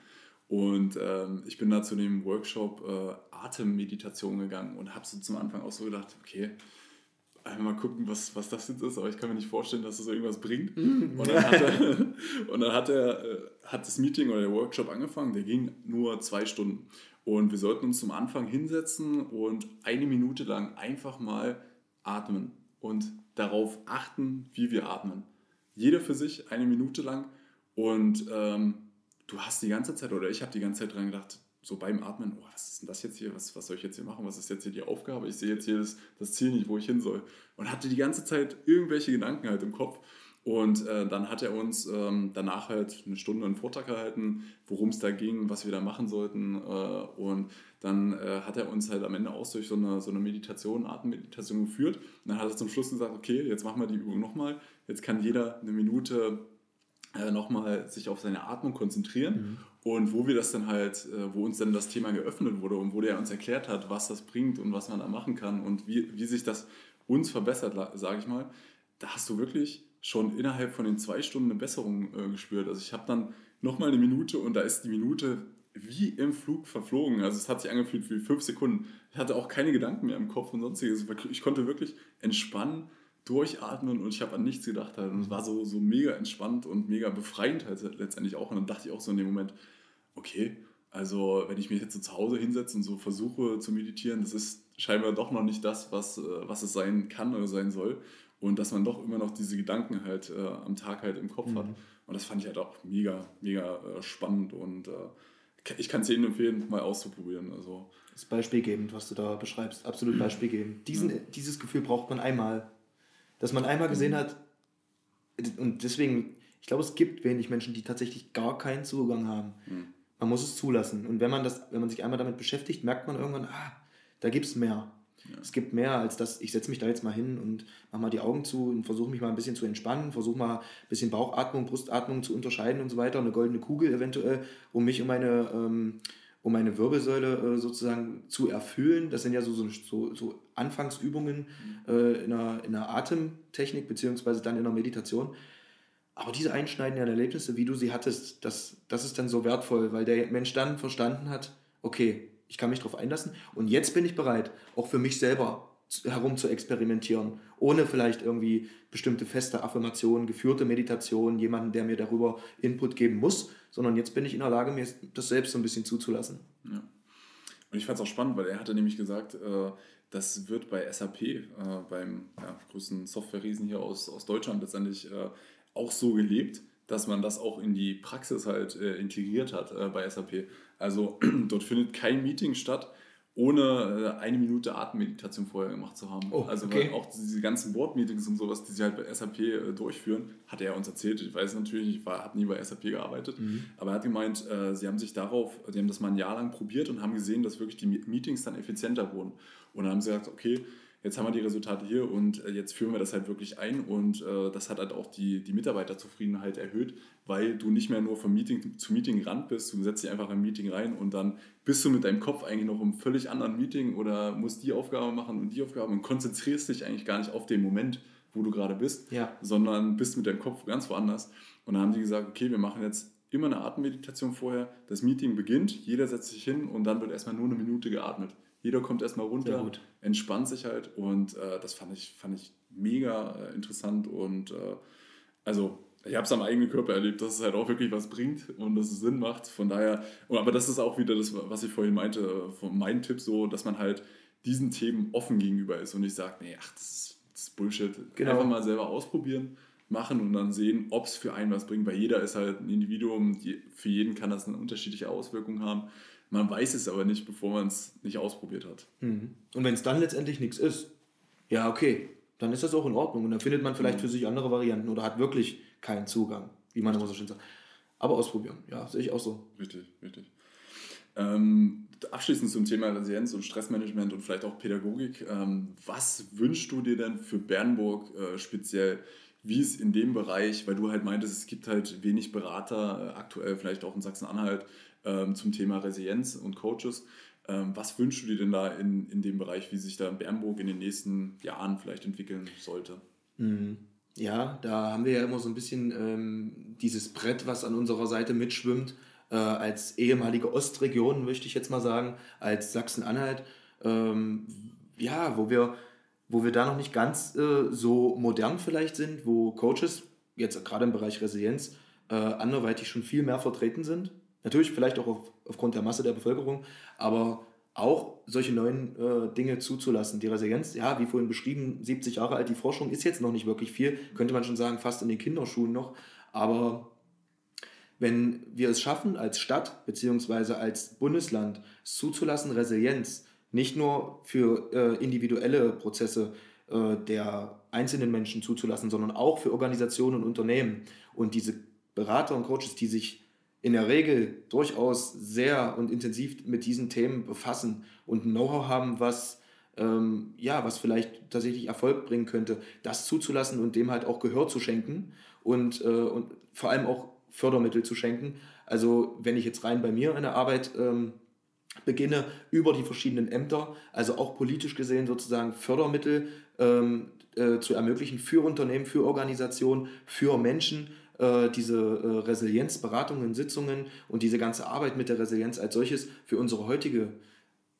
Und ähm, ich bin da zu dem Workshop äh, Atemmeditation gegangen und habe so zum Anfang auch so gedacht, okay, einfach mal gucken, was, was das jetzt ist, aber ich kann mir nicht vorstellen, dass das irgendwas bringt. Mhm. Und dann hat, er, und dann hat, er, äh, hat das Meeting oder der Workshop angefangen, der ging nur zwei Stunden. Und wir sollten uns zum Anfang hinsetzen und eine Minute lang einfach mal atmen und darauf achten, wie wir atmen. Jeder für sich eine Minute lang und ähm, du hast die ganze Zeit, oder ich habe die ganze Zeit dran gedacht, so beim Atmen, oh, was ist denn das jetzt hier, was, was soll ich jetzt hier machen, was ist jetzt hier die Aufgabe, ich sehe jetzt hier das, das Ziel nicht, wo ich hin soll. Und hatte die ganze Zeit irgendwelche Gedanken halt im Kopf. Und äh, dann hat er uns ähm, danach halt eine Stunde einen Vortrag gehalten, worum es da ging, was wir da machen sollten. Äh, und dann äh, hat er uns halt am Ende auch durch so eine, so eine Meditation, Atemmeditation geführt. Und dann hat er zum Schluss gesagt, okay, jetzt machen wir die Übung nochmal. Jetzt kann jeder eine Minute äh, nochmal sich auf seine Atmung konzentrieren. Mhm. Und wo wir das dann halt, äh, wo uns dann das Thema geöffnet wurde und wo der uns erklärt hat, was das bringt und was man da machen kann und wie, wie sich das uns verbessert, sage ich mal, da hast du wirklich schon innerhalb von den zwei Stunden eine Besserung äh, gespürt. Also ich habe dann nochmal eine Minute und da ist die Minute wie im Flug verflogen. Also es hat sich angefühlt wie fünf Sekunden. Ich hatte auch keine Gedanken mehr im Kopf und sonstiges. Ich konnte wirklich entspannen durchatmen und ich habe an nichts gedacht. Halt. Und es war so, so mega entspannt und mega befreiend halt letztendlich auch. Und dann dachte ich auch so in dem Moment, okay, also wenn ich mich jetzt so zu Hause hinsetze und so versuche zu meditieren, das ist scheinbar doch noch nicht das, was, äh, was es sein kann oder sein soll. Und dass man doch immer noch diese Gedanken halt äh, am Tag halt im Kopf mhm. hat. Und das fand ich halt auch mega, mega äh, spannend und äh, ich kann es jedem empfehlen, mal auszuprobieren. Also, das ist beispielgebend, was du da beschreibst. Absolut beispielgebend. Diesen, ja. Dieses Gefühl braucht man einmal dass man einmal gesehen mhm. hat, und deswegen, ich glaube, es gibt wenig Menschen, die tatsächlich gar keinen Zugang haben. Mhm. Man muss es zulassen. Und wenn man, das, wenn man sich einmal damit beschäftigt, merkt man irgendwann, ah, da gibt es mehr. Ja. Es gibt mehr als das, ich setze mich da jetzt mal hin und mache mal die Augen zu und versuche mich mal ein bisschen zu entspannen, versuche mal ein bisschen Bauchatmung, Brustatmung zu unterscheiden und so weiter, eine goldene Kugel eventuell, um mich um meine ähm, um meine Wirbelsäule äh, sozusagen zu erfüllen. Das sind ja so, so, so Anfangsübungen äh, in, einer, in einer Atemtechnik beziehungsweise dann in einer Meditation. Aber diese einschneidenden Erlebnisse, wie du sie hattest, das, das ist dann so wertvoll, weil der Mensch dann verstanden hat, okay, ich kann mich darauf einlassen und jetzt bin ich bereit, auch für mich selber herum zu experimentieren, ohne vielleicht irgendwie bestimmte feste Affirmationen, geführte Meditationen, jemanden, der mir darüber Input geben muss, sondern jetzt bin ich in der Lage, mir das selbst so ein bisschen zuzulassen. Ja. Und ich fand es auch spannend, weil er hatte nämlich gesagt, äh, das wird bei SAP, äh, beim ja, größten Software-Riesen hier aus, aus Deutschland letztendlich äh, auch so gelebt, dass man das auch in die Praxis halt integriert hat bei SAP. Also dort findet kein Meeting statt, ohne eine Minute Atemmeditation vorher gemacht zu haben. Oh, also okay. auch diese ganzen Board-Meetings und sowas, die sie halt bei SAP durchführen, hat er uns erzählt. Ich weiß natürlich, ich habe nie bei SAP gearbeitet, mhm. aber er hat gemeint, sie haben sich darauf, sie haben das mal ein Jahr lang probiert und haben gesehen, dass wirklich die Meetings dann effizienter wurden. Und dann haben sie gesagt, okay, jetzt haben wir die Resultate hier und äh, jetzt führen wir das halt wirklich ein und äh, das hat halt auch die, die Mitarbeiterzufriedenheit erhöht, weil du nicht mehr nur vom Meeting zu Meeting gerannt bist, du setzt dich einfach im Meeting rein und dann bist du mit deinem Kopf eigentlich noch im völlig anderen Meeting oder musst die Aufgabe machen und die Aufgabe und konzentrierst dich eigentlich gar nicht auf den Moment, wo du gerade bist, ja. sondern bist mit deinem Kopf ganz woanders. Und dann haben die gesagt, okay, wir machen jetzt immer eine Atemmeditation vorher, das Meeting beginnt, jeder setzt sich hin und dann wird erstmal nur eine Minute geatmet. Jeder kommt erstmal runter, entspannt sich halt und äh, das fand ich, fand ich mega äh, interessant und äh, also ich habe es am eigenen Körper erlebt, dass es halt auch wirklich was bringt und dass es Sinn macht. Von daher, aber das ist auch wieder das, was ich vorhin meinte, äh, von meinem Tipp so, dass man halt diesen Themen offen gegenüber ist und nicht sagt, nee, ach, das ist, das ist Bullshit. Genau. Einfach mal selber ausprobieren, machen und dann sehen, ob es für einen was bringt, weil jeder ist halt ein Individuum, die, für jeden kann das eine unterschiedliche Auswirkung haben. Man weiß es aber nicht, bevor man es nicht ausprobiert hat. Mhm. Und wenn es dann letztendlich nichts ist, ja, okay, dann ist das auch in Ordnung. Und dann findet man vielleicht mhm. für sich andere Varianten oder hat wirklich keinen Zugang, wie man immer so schön sagt. Aber ausprobieren, ja, sehe ich auch so. Richtig, richtig. Ähm, abschließend zum Thema Resilienz und Stressmanagement und vielleicht auch Pädagogik. Ähm, was wünschst du dir denn für Bernburg äh, speziell? Wie es in dem Bereich, weil du halt meintest, es gibt halt wenig Berater, äh, aktuell vielleicht auch in Sachsen-Anhalt, ähm, zum Thema Resilienz und Coaches. Ähm, was wünschst du dir denn da in, in dem Bereich, wie sich da Bernburg in den nächsten Jahren vielleicht entwickeln sollte? Mhm. Ja, da haben wir ja immer so ein bisschen ähm, dieses Brett, was an unserer Seite mitschwimmt, äh, als ehemalige Ostregion, möchte ich jetzt mal sagen, als Sachsen-Anhalt, ähm, ja, wo wir, wo wir da noch nicht ganz äh, so modern vielleicht sind, wo Coaches, jetzt gerade im Bereich Resilienz, äh, anderweitig schon viel mehr vertreten sind. Natürlich vielleicht auch auf, aufgrund der Masse der Bevölkerung, aber auch solche neuen äh, Dinge zuzulassen. Die Resilienz, ja, wie vorhin beschrieben, 70 Jahre alt, die Forschung ist jetzt noch nicht wirklich viel, könnte man schon sagen, fast in den Kinderschuhen noch. Aber wenn wir es schaffen, als Stadt bzw. als Bundesland es zuzulassen, Resilienz nicht nur für äh, individuelle Prozesse äh, der einzelnen Menschen zuzulassen, sondern auch für Organisationen und Unternehmen und diese Berater und Coaches, die sich in der Regel durchaus sehr und intensiv mit diesen Themen befassen und Know-how haben, was, ähm, ja, was vielleicht tatsächlich Erfolg bringen könnte, das zuzulassen und dem halt auch Gehör zu schenken und, äh, und vor allem auch Fördermittel zu schenken. Also wenn ich jetzt rein bei mir in der Arbeit ähm, beginne, über die verschiedenen Ämter, also auch politisch gesehen sozusagen Fördermittel ähm, äh, zu ermöglichen für Unternehmen, für Organisationen, für Menschen, äh, diese äh, Resilienzberatungen, Sitzungen und diese ganze Arbeit mit der Resilienz als solches für unsere heutige,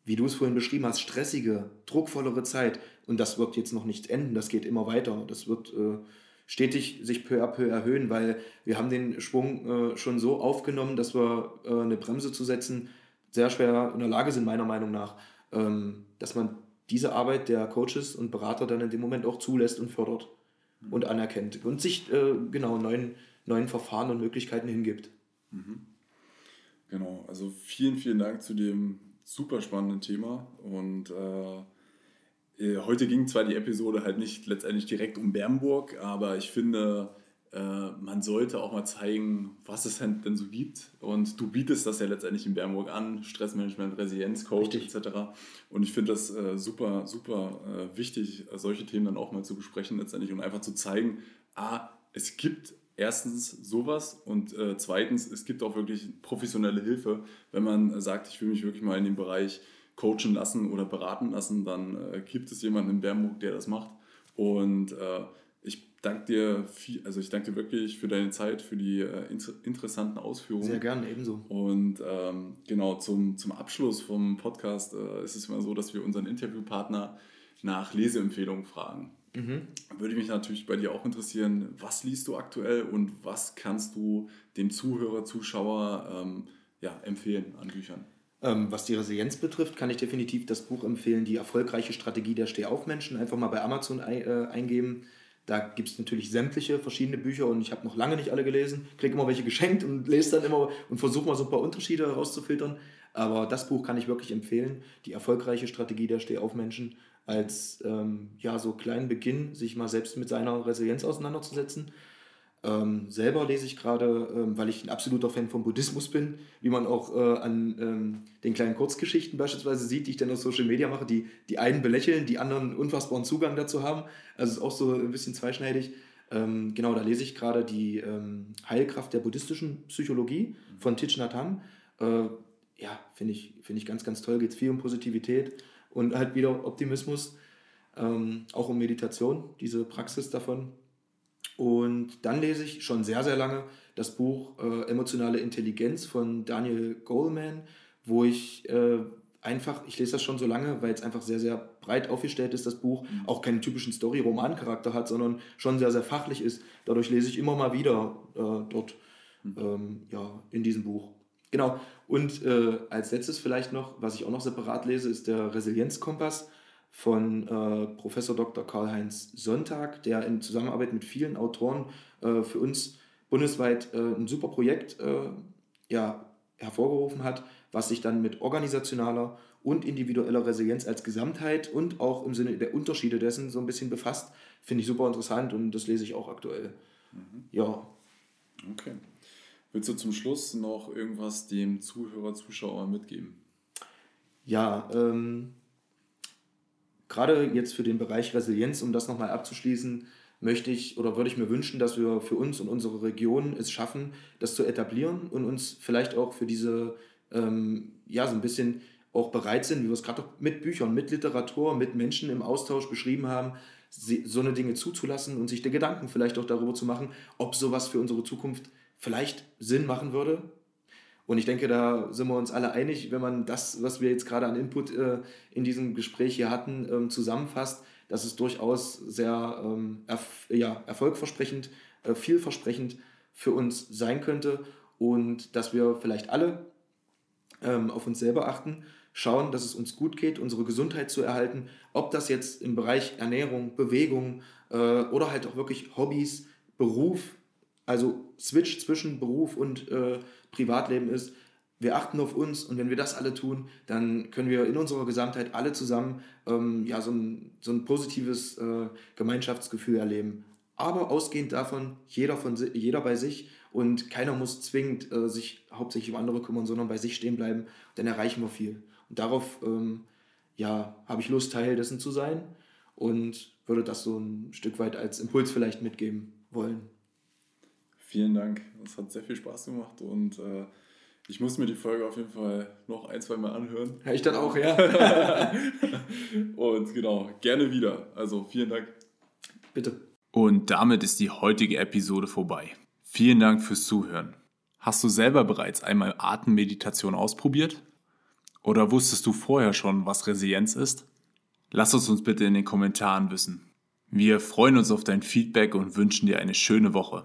wie du es vorhin beschrieben hast, stressige, druckvollere Zeit. Und das wird jetzt noch nicht enden, das geht immer weiter. Das wird äh, stetig sich peu à peu erhöhen, weil wir haben den Schwung äh, schon so aufgenommen, dass wir äh, eine Bremse zu setzen sehr schwer in der Lage sind, meiner Meinung nach, ähm, dass man diese Arbeit der Coaches und Berater dann in dem Moment auch zulässt und fördert und anerkennt und sich äh, genau neuen, neuen Verfahren und Möglichkeiten hingibt. Mhm. Genau, also vielen, vielen Dank zu dem super spannenden Thema und äh, äh heute ging zwar die Episode halt nicht letztendlich direkt um Bernburg, aber ich finde, man sollte auch mal zeigen, was es denn so gibt. Und du bietest das ja letztendlich in Bernburg an, Stressmanagement, Resilienzcoach etc. Und ich finde das äh, super, super äh, wichtig, solche Themen dann auch mal zu besprechen letztendlich und einfach zu zeigen, ah, es gibt erstens sowas und äh, zweitens, es gibt auch wirklich professionelle Hilfe. Wenn man sagt, ich will mich wirklich mal in dem Bereich coachen lassen oder beraten lassen, dann äh, gibt es jemanden in Bernburg, der das macht. Und äh, danke dir viel, also ich danke dir wirklich für deine Zeit, für die äh, inter interessanten Ausführungen. Sehr gerne, ebenso. Und ähm, genau, zum, zum Abschluss vom Podcast äh, ist es immer so, dass wir unseren Interviewpartner nach Leseempfehlungen fragen. Mhm. Würde mich natürlich bei dir auch interessieren, was liest du aktuell und was kannst du dem Zuhörer, Zuschauer ähm, ja, empfehlen an Büchern? Ähm, was die Resilienz betrifft, kann ich definitiv das Buch empfehlen, Die erfolgreiche Strategie der Stehaufmenschen. Einfach mal bei Amazon äh, eingeben. Da gibt es natürlich sämtliche verschiedene Bücher und ich habe noch lange nicht alle gelesen. Kriege immer welche geschenkt und lese dann immer und versuche mal so ein paar Unterschiede herauszufiltern. Aber das Buch kann ich wirklich empfehlen. Die erfolgreiche Strategie der Stehaufmenschen als ähm, ja, so kleinen Beginn, sich mal selbst mit seiner Resilienz auseinanderzusetzen. Ähm, selber lese ich gerade, ähm, weil ich ein absoluter Fan vom Buddhismus bin, wie man auch äh, an ähm, den kleinen Kurzgeschichten beispielsweise sieht, die ich dann auf Social Media mache, die die einen belächeln, die anderen unfassbaren Zugang dazu haben. Also ist auch so ein bisschen zweischneidig. Ähm, genau, da lese ich gerade die ähm, Heilkraft der buddhistischen Psychologie von Thich Nhat Hanh. Äh, ja, finde ich, find ich ganz, ganz toll. Geht viel um Positivität und halt wieder Optimismus, ähm, auch um Meditation, diese Praxis davon. Und dann lese ich schon sehr, sehr lange das Buch äh, Emotionale Intelligenz von Daniel Goleman, wo ich äh, einfach, ich lese das schon so lange, weil es einfach sehr, sehr breit aufgestellt ist, das Buch, mhm. auch keinen typischen Story-Roman-Charakter hat, sondern schon sehr, sehr fachlich ist. Dadurch lese ich immer mal wieder äh, dort mhm. ähm, ja, in diesem Buch. Genau. Und äh, als letztes vielleicht noch, was ich auch noch separat lese, ist der Resilienzkompass von äh, Professor Dr. Karl-Heinz Sonntag, der in Zusammenarbeit mit vielen Autoren äh, für uns bundesweit äh, ein super Projekt äh, ja, hervorgerufen hat, was sich dann mit organisationaler und individueller Resilienz als Gesamtheit und auch im Sinne der Unterschiede dessen so ein bisschen befasst. Finde ich super interessant und das lese ich auch aktuell. Mhm. Ja. Okay. Willst du zum Schluss noch irgendwas dem Zuhörer, Zuschauer mitgeben? Ja, ähm, gerade jetzt für den Bereich Resilienz, um das nochmal abzuschließen, möchte ich oder würde ich mir wünschen, dass wir für uns und unsere Region es schaffen, das zu etablieren und uns vielleicht auch für diese, ähm, ja, so ein bisschen auch bereit sind, wie wir es gerade mit Büchern, mit Literatur, mit Menschen im Austausch beschrieben haben, so eine Dinge zuzulassen und sich der Gedanken vielleicht auch darüber zu machen, ob sowas für unsere Zukunft vielleicht Sinn machen würde. Und ich denke, da sind wir uns alle einig, wenn man das, was wir jetzt gerade an Input äh, in diesem Gespräch hier hatten, ähm, zusammenfasst, dass es durchaus sehr ähm, erf ja, erfolgversprechend, äh, vielversprechend für uns sein könnte und dass wir vielleicht alle ähm, auf uns selber achten, schauen, dass es uns gut geht, unsere Gesundheit zu erhalten, ob das jetzt im Bereich Ernährung, Bewegung äh, oder halt auch wirklich Hobbys, Beruf also Switch zwischen Beruf und äh, Privatleben ist, wir achten auf uns und wenn wir das alle tun, dann können wir in unserer Gesamtheit alle zusammen ähm, ja, so, ein, so ein positives äh, Gemeinschaftsgefühl erleben. Aber ausgehend davon, jeder, von, jeder bei sich und keiner muss zwingend äh, sich hauptsächlich um andere kümmern, sondern bei sich stehen bleiben, dann erreichen wir viel. Und darauf ähm, ja, habe ich Lust, Teil dessen zu sein und würde das so ein Stück weit als Impuls vielleicht mitgeben wollen. Vielen Dank. Es hat sehr viel Spaß gemacht und äh, ich muss mir die Folge auf jeden Fall noch ein, zwei Mal anhören. Ja, ich dann auch, ja. und genau, gerne wieder. Also vielen Dank. Bitte. Und damit ist die heutige Episode vorbei. Vielen Dank fürs Zuhören. Hast du selber bereits einmal Atemmeditation ausprobiert? Oder wusstest du vorher schon, was Resilienz ist? Lass es uns bitte in den Kommentaren wissen. Wir freuen uns auf dein Feedback und wünschen dir eine schöne Woche.